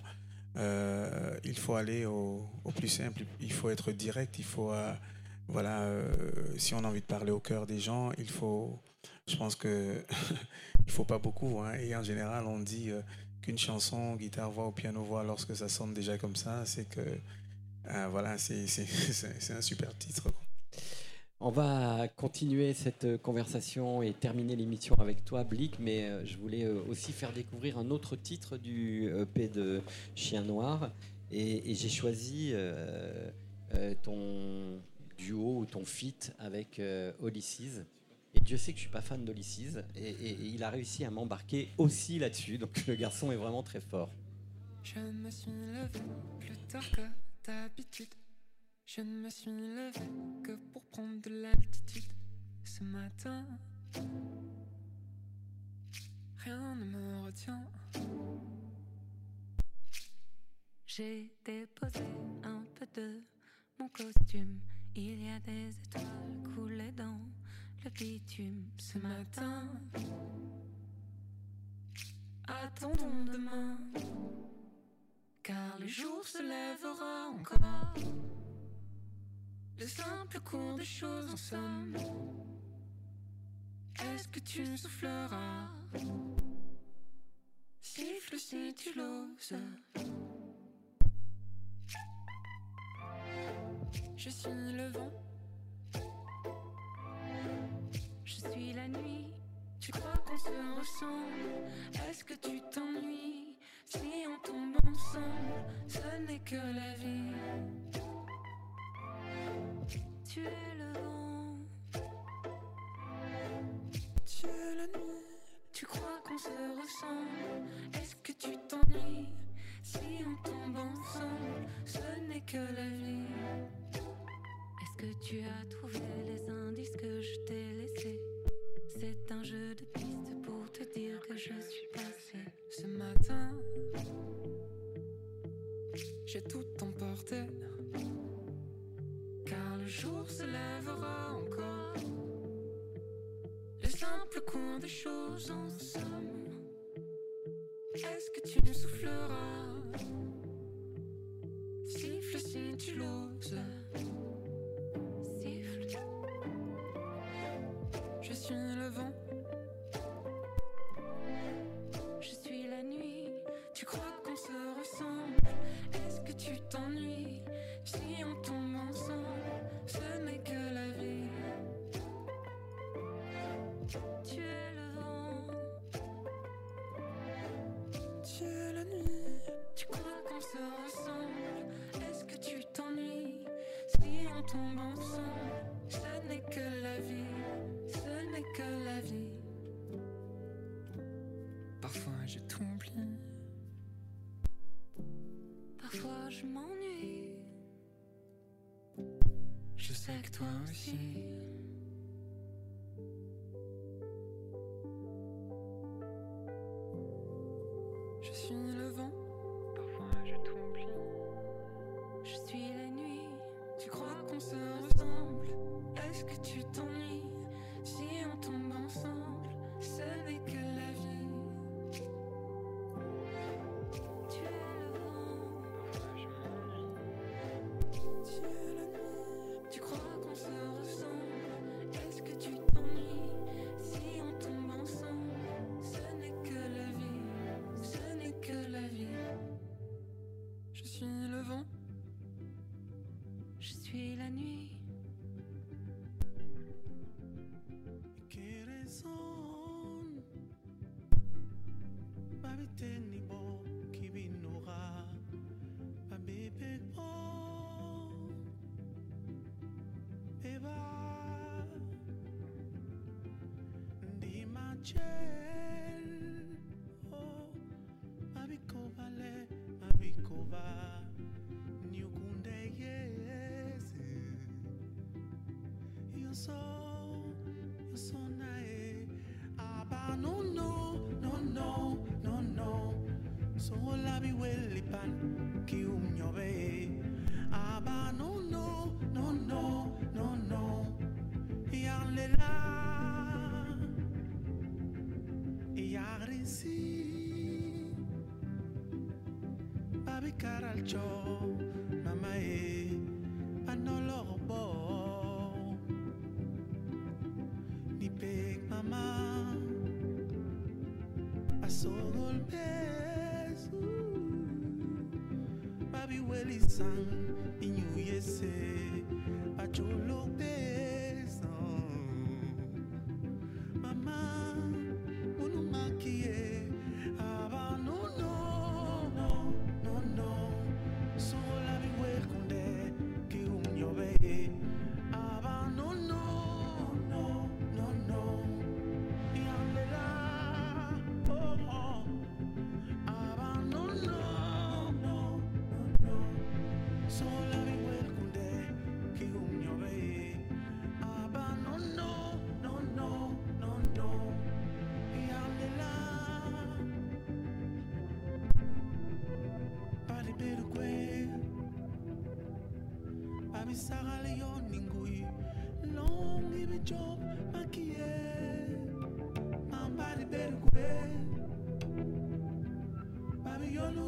euh, il faut aller au, plus simple, il faut être direct, il faut, euh, voilà, euh, si on a envie de parler au cœur des gens, il faut, je pense que il faut pas beaucoup. hein. Et en général, on dit euh, qu'une chanson, guitare-voix ou piano-voix, lorsque ça sonne déjà comme ça, c'est que euh, voilà, c'est un super titre. On va continuer cette conversation et terminer l'émission avec toi, Blick, mais euh, je voulais euh, aussi faire découvrir un autre titre du EP de Chien Noir. Et, j'ai choisi euh, euh, ton duo ou ton feat avec euh, Ulysses. Et Dieu sait que je suis pas fan et- et il a réussi à m'embarquer aussi là-dessus. Donc le garçon est vraiment très fort. Je me suis levé plus tard que d'habitude. Je ne me suis levé que pour prendre de l'altitude. Ce matin, rien ne me retient. J'ai déposé un peu de mon costume. Il y a des étoiles coulées dans le bitume. Ce matin, Attendons demain, car le jour se lèvera encore. Le simple cours des choses en somme. Est-ce que tu souffleras? Siffle si tu l'oses. Je suis le vent, tu crois qu'on se ressemble? Est-ce que tu t'ennuies? Si on tombe ensemble, ce n'est que la vie. Tu es le vent. Tu es la nuit, tu crois qu'on se ressemble? Est-ce que tu t'ennuies? Si on tombe ensemble, ce n'est que la vie. Est-ce que tu as trouvé les indices que je t'ai dire que je suis passée. Ce matin, j'ai tout emporté. Car le jour se lèvera encore. Le simple cours des choses en somme. Est-ce que tu souffleras? Siffle si tu l'oses. Que toi aussi. Je suis le vent, parfois je t'oublie. Je suis la nuit. Tu crois qu'on se ressemble? Est-ce que tu t'ennuies? Si on tombe ensemble, ce n'est que la vie. Tu es le vent. Tu es la change. Abikara cho mama e anoloro bo Ni big mama Asogol pesu uh, Babi weli sang.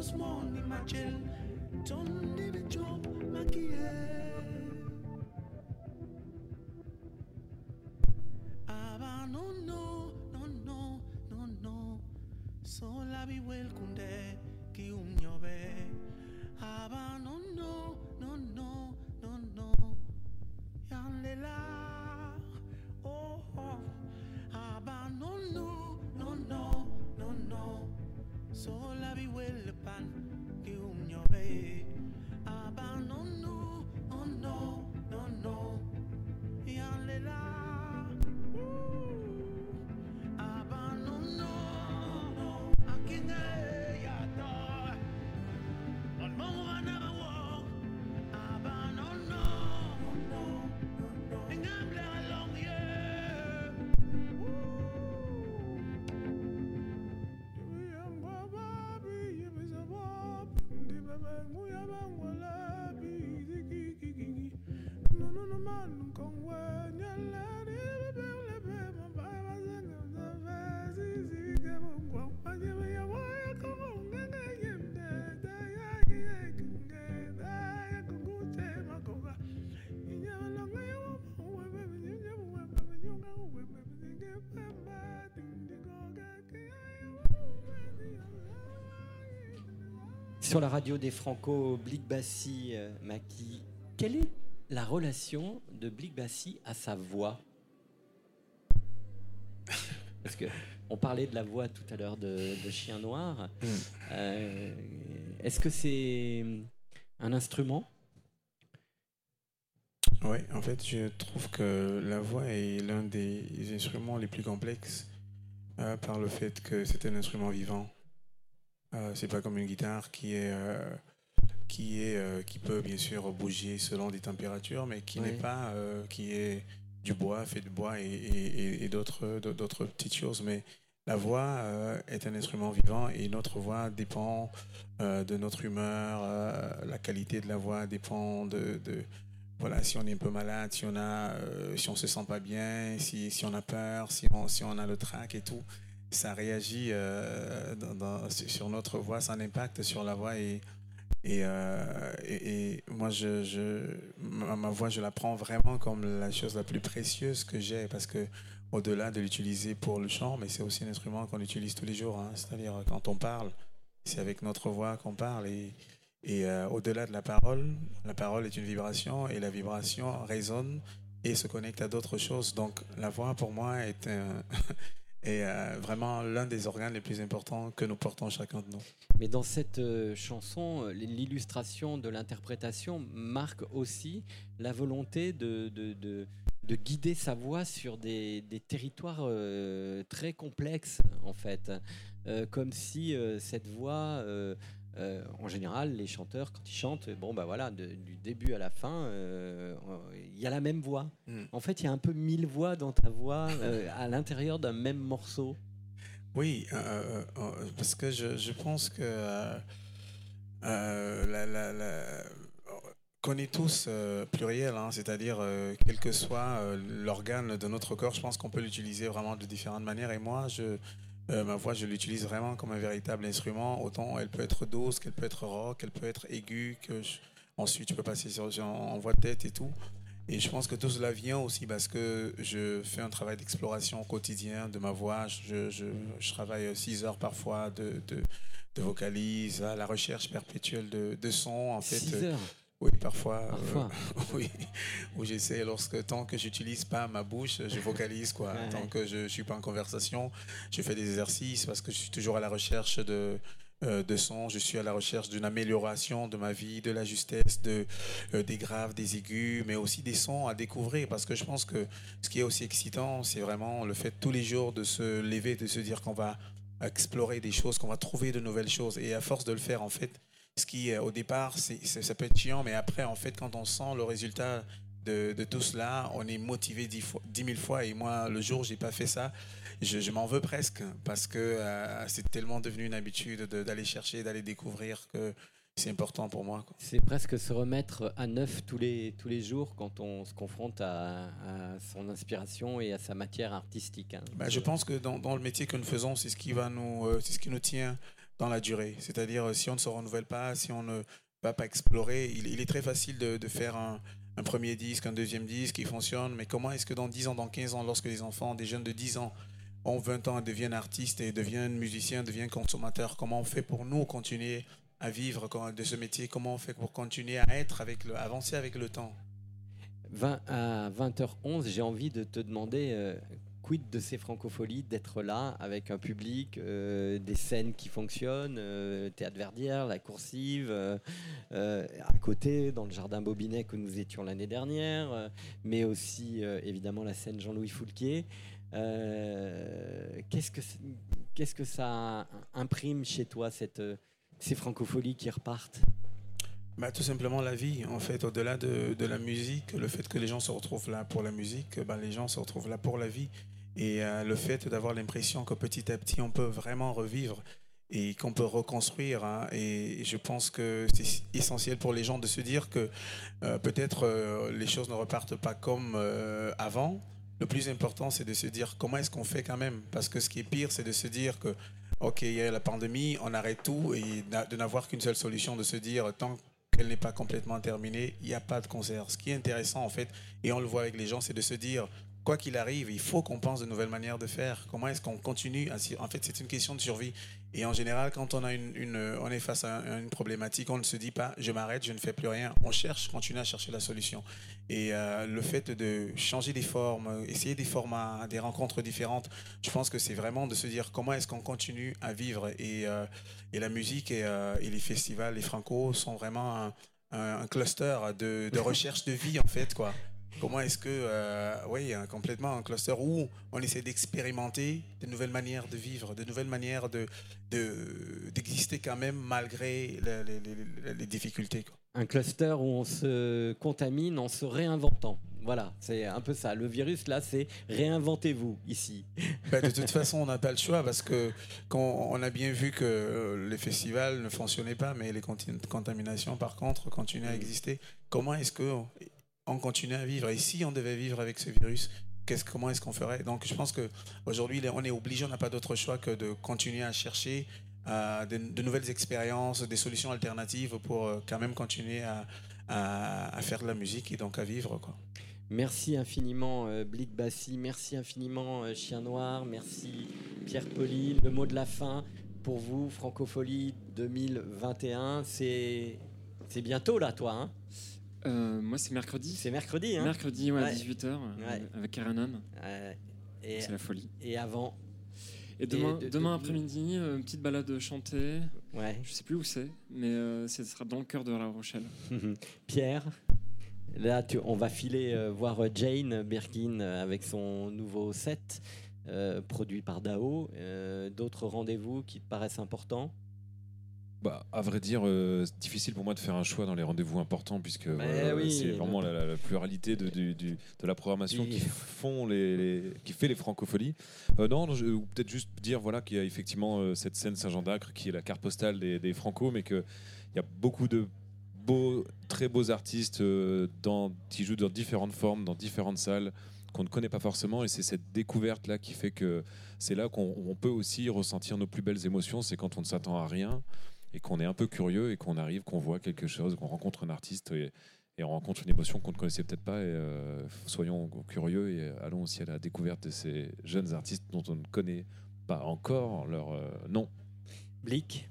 small imagine ton de bicho maquille Aba no no no no no no. Sola vi welkunde ki um nyobe Aba no no Sur la radio des Franco, Blic Bassi, euh, Maki, quelle est la relation de Blic Bassi à sa voix Parce que on parlait de la voix tout à l'heure de, de Chien Noir. Euh, Est-ce que c'est un instrument? Oui, en fait, je trouve que la voix est l'un des instruments les plus complexes euh, par le fait que c'est un instrument vivant. Euh, c'est pas comme une guitare qui est euh, qui est euh, qui peut bien sûr bouger selon des températures, mais qui n'est pas euh, qui est du bois fait de bois et, et- et- et d'autres d'autres petites choses. Mais la voix est un instrument vivant et notre voix dépend de notre humeur. la qualité de la voix dépend de, de- voilà, si on est un peu malade, si on a, si on se sent pas bien, si, si on a peur, si on, si on a le trac et tout, ça réagit euh, sur notre voix, ça a un impact sur la voix et, et, euh, et- moi, je, ma voix, je la prends vraiment comme la chose la plus précieuse que j'ai parce que au-delà de l'utiliser pour le chant, mais c'est aussi un instrument qu'on utilise tous les jours, hein. c'est-à-dire quand on parle, c'est avec notre voix qu'on parle et, et euh, au-delà de la parole, la parole est une vibration et la vibration résonne et se connecte à d'autres choses. Donc la voix pour moi est, un- est euh, vraiment l'un des organes les plus importants que nous portons chacun de nous. Mais dans cette euh, chanson, euh, l'illustration de l'interprétation marque aussi la volonté de, de, de- de guider sa voix sur des, des territoires très complexes, en fait. Comme si cette voix, euh, en général, les chanteurs, quand ils chantent, bon, bah voilà, de- du début à la fin, euh, il y a la même voix. Mm. En fait, il y a un peu mille voix dans ta voix euh, à l'intérieur d'un même morceau. Oui, parce que je, je pense que la- la- la- qu'on est tous pluriels, hein, c'est-à-dire quel que soit l'organe de notre corps, je pense qu'on peut l'utiliser vraiment de différentes manières. Et moi, je, euh, ma voix, je l'utilise vraiment comme un véritable instrument. Autant elle peut être douce, qu'elle peut être rock, qu'elle peut être aiguë, que ensuite je peux passer sur, en, en voix de tête et tout. Et je pense que tout cela vient aussi parce que je fais un travail d'exploration au quotidien de ma voix. Je, travaille 6 heures parfois de, de, de vocalise, à la recherche perpétuelle de, sons. En fait, heures? Oui, parfois. euh, oui, où j'essaie, lorsque tant que j'utilise pas ma bouche, je vocalise quoi. Ouais. Tant que je, je suis pas en conversation, je fais des exercices parce que je suis toujours à la recherche de euh, de sons. Je suis à la recherche d'une amélioration de ma vie, de la justesse, de euh, des graves, des aigus, mais aussi des sons à découvrir. Parce que je pense que ce qui est aussi excitant, c'est vraiment le fait tous les jours de se lever, de se dire qu'on va explorer des choses, qu'on va trouver de nouvelles choses. Et à force de le faire, en fait, ce qui, euh, au départ, c'est, c'est- ça peut être chiant, mais après, en fait, quand on sent le résultat de, de tout cela, on est motivé dix, fois, dix mille fois. Et moi, le jour où j'ai pas fait ça, je, je m'en veux presque parce que euh, c'est tellement devenu une habitude de- d'aller chercher, d'aller découvrir que c'est important pour moi. C'est presque se remettre à neuf tous les, tous les jours quand on se confronte à, à son inspiration et à sa matière artistique. hein. Bah, je pense que dans, dans le métier que nous faisons, c'est ce qui va nous, euh, c'est ce qui nous tient dans la durée. C'est-à-dire, euh, si on ne se renouvelle pas, si on ne va pas explorer, il, est très facile de, faire un, premier disque, un deuxième disque qui fonctionne. Mais comment est-ce que dans 10 ans, dans 15 ans, lorsque les enfants, des jeunes de 10 ans, ont 20 ans et deviennent artistes et deviennent musiciens, deviennent consommateurs, comment on fait pour nous continuer à vivre de ce métier? Comment on fait pour continuer à être avec le, avancer avec le temps? 20 à 20h11, j'ai envie de te demander euh, quid de ces francopholies, d'être là avec un public, euh, des scènes qui fonctionnent, euh, Théâtre Verdière, La Coursive, euh, euh, à côté, dans le Jardin Bobinet où nous étions l'année dernière, mais aussi évidemment la scène Jean-Louis Foulquier. Qu'est-ce que qu'est-ce que ça imprime chez toi, cette, ces francopholies qui repartent? Bah, tout simplement la vie, en fait, au-delà de, de la musique, le fait que les gens se retrouvent là pour la musique, bah, les gens se retrouvent là pour la vie. Et euh, le fait d'avoir l'impression que petit à petit, on peut vraiment revivre et qu'on peut reconstruire. hein. et je pense que c'est essentiel pour les gens de se dire que euh, peut-être euh, les choses ne repartent pas comme avant. Le plus important, c'est de se dire comment est-ce qu'on fait quand même. Parce que ce qui est pire, c'est de se dire que, OK, il y a la pandémie, on arrête tout et de n'avoir qu'une seule solution, de se dire tant qu'elle n'est pas complètement terminée, il n'y a pas de concert. Ce qui est intéressant, en fait, et on le voit avec les gens, c'est de se dire, quoi qu'il arrive, il faut qu'on pense de nouvelles manières de faire. Comment est-ce qu'on continue En fait, c'est une question de survie. Et en général, quand on, a une, une- on est face à un- une problématique, on ne se dit pas, je m'arrête, je ne fais plus rien. On cherche, continue à chercher la solution. Et euh, le fait de changer des formes, essayer des formats, des rencontres différentes, je pense que c'est vraiment de se dire comment est-ce qu'on continue à vivre. Et, euh, et la musique et, euh, et les festivals, les Franco sont vraiment un, un- un cluster de, de recherche de vie, en fait. quoi. Comment est-ce que, euh, oui, un- complètement un cluster où on essaie d'expérimenter de nouvelles manières de vivre, de nouvelles manières de de- d'exister quand même malgré les, les- les- les difficultés. quoi. un cluster où on se contamine en se réinventant. Voilà, c'est un peu ça. Le virus, là, c'est réinventez-vous ici. Bah, de toute façon, on n'a pas le choix parce que quand on a bien vu que les festivals ne fonctionnaient pas, mais les contaminations, par contre, continuent à exister. Comment est-ce que on continue à vivre Et si on devait vivre avec ce virus, comment est-ce qu'on ferait? Donc, je pense que aujourd'hui, on est obligé, on n'a pas d'autre choix que de continuer à chercher euh, de, nouvelles expériences, des solutions alternatives pour euh, quand même continuer à, faire de la musique et donc à vivre. Merci infiniment euh, Blick Bassi, merci infiniment euh, Chien Noir, merci Pierre Poli. Le mot de la fin pour vous, Francophonie 2021, c'est c'est bientôt là, toi. Hein? Euh, moi, c'est mercredi. c'est mercredi. Hein Mercredi, ouais, à Ouais. 18h, Ouais. avec. Euh, et, C'est la folie. et avant, Et demain, de- de- demain de- après-midi, euh, une petite balade chantée. ouais. Je sais plus où c'est, mais euh, ce sera dans le cœur de La Rochelle. Pierre, Là, tu- on va filer euh, voir euh, Jane Birkin euh, avec son nouveau set euh, produit par Dao. Euh, D'autres rendez-vous qui te paraissent importants? Bah, à vrai dire, euh, c'est difficile pour moi de faire un choix dans les rendez-vous importants puisque euh, oui, c'est vraiment la, pluralité de, du- du- de la programmation Oui. qui font les, les- qui fait les francopholies. Euh, non, je- ou peut-être juste dire voilà qu'il y a effectivement cette scène Saint-Jean d'Acre qui est la carte postale des, des Franco, mais qu'il y a beaucoup de beaux, très beaux artistes dans, qui jouent dans différentes formes, dans différentes salles qu'on ne connaît pas forcément et c'est cette découverte là qui fait que c'est là qu'on on peut aussi ressentir nos plus belles émotions c'est quand on ne s'attend à rien et qu'on est un peu curieux et qu'on arrive qu'on voit quelque chose qu'on rencontre un artiste et, et on rencontre une émotion qu'on ne connaissait peut-être pas et euh, soyons curieux et allons aussi à la découverte de ces jeunes artistes dont on ne connaît pas encore leur euh, nom Blick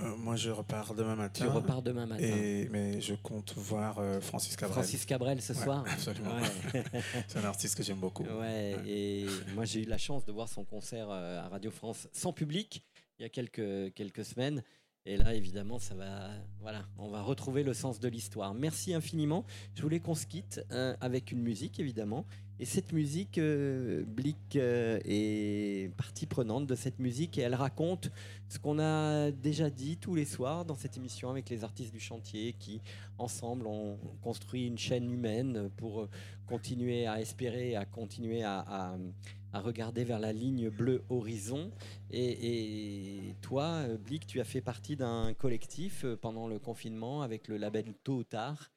Euh, moi, je repars demain matin. Tu repars demain matin. Et, mais je compte voir euh, Francis Cabrel. Francis Cabrel ce Ouais, soir Absolument. Ouais. C'est un artiste que j'aime beaucoup. Ouais, et moi j'ai eu la chance de voir son concert euh, à Radio France sans public il y a quelques, quelques semaines. Et là, évidemment, ça va, voilà, on va retrouver le sens de l'histoire. Merci infiniment. Je voulais qu'on se quitte euh, avec une musique, évidemment. Et cette musique, euh, Blick euh, est partie prenante de cette musique et elle raconte ce qu'on a déjà dit tous les soirs dans cette émission avec les artistes du chantier qui, ensemble, ont construit une chaîne humaine pour continuer à espérer, à continuer à- à regarder vers la ligne bleue horizon. Et, et toi, Blick, tu as fait partie d'un collectif euh, pendant le confinement avec le label Tôt ou Tard,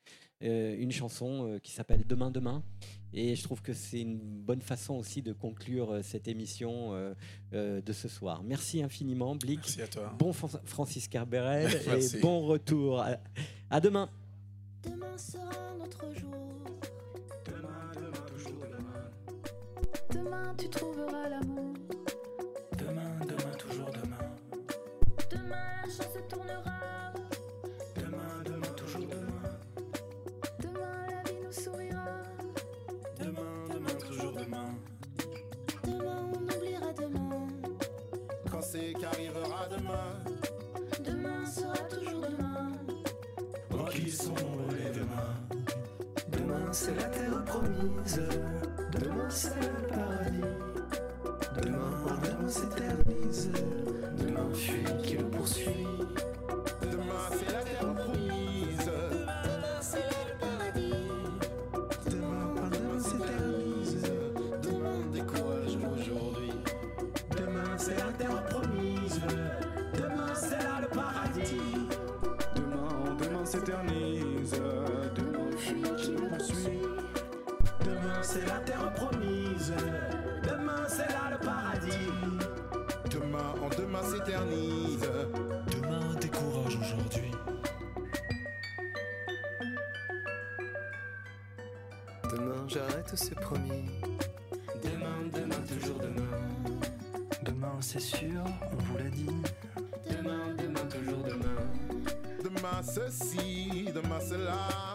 euh, une chanson euh, qui s'appelle Demain Demain. Et je trouve que c'est une bonne façon aussi de conclure cette émission euh, euh, de ce soir. Merci infiniment, Blick. Merci à toi. Bon Fran- Francis Carberel et bon retour. À, à demain. Demain sera notre jour. Demain, tu trouveras l'amour. Demain, demain, toujours demain. Demain, la chance se tournera. Demain, demain, toujours demain. Demain, la vie nous sourira. Demain, demain, toujours demain. Demain, on oubliera demain. Quand c'est qu'arrivera demain, Demain sera toujours demain. Oh, qu'ils sont les demain. Demain, c'est la terre promise. Demain, c'est le paradis. Demain, demain s'éternise. Demain, fuit qui le poursuit. demain c'est s'éternise. Demain, décourage aujourd'hui. Demain j'arrête, c'est promis. Demain, demain, toujours demain. Demain, c'est sûr, on vous l'a dit. Demain, demain, toujours demain. Demain ceci, demain cela.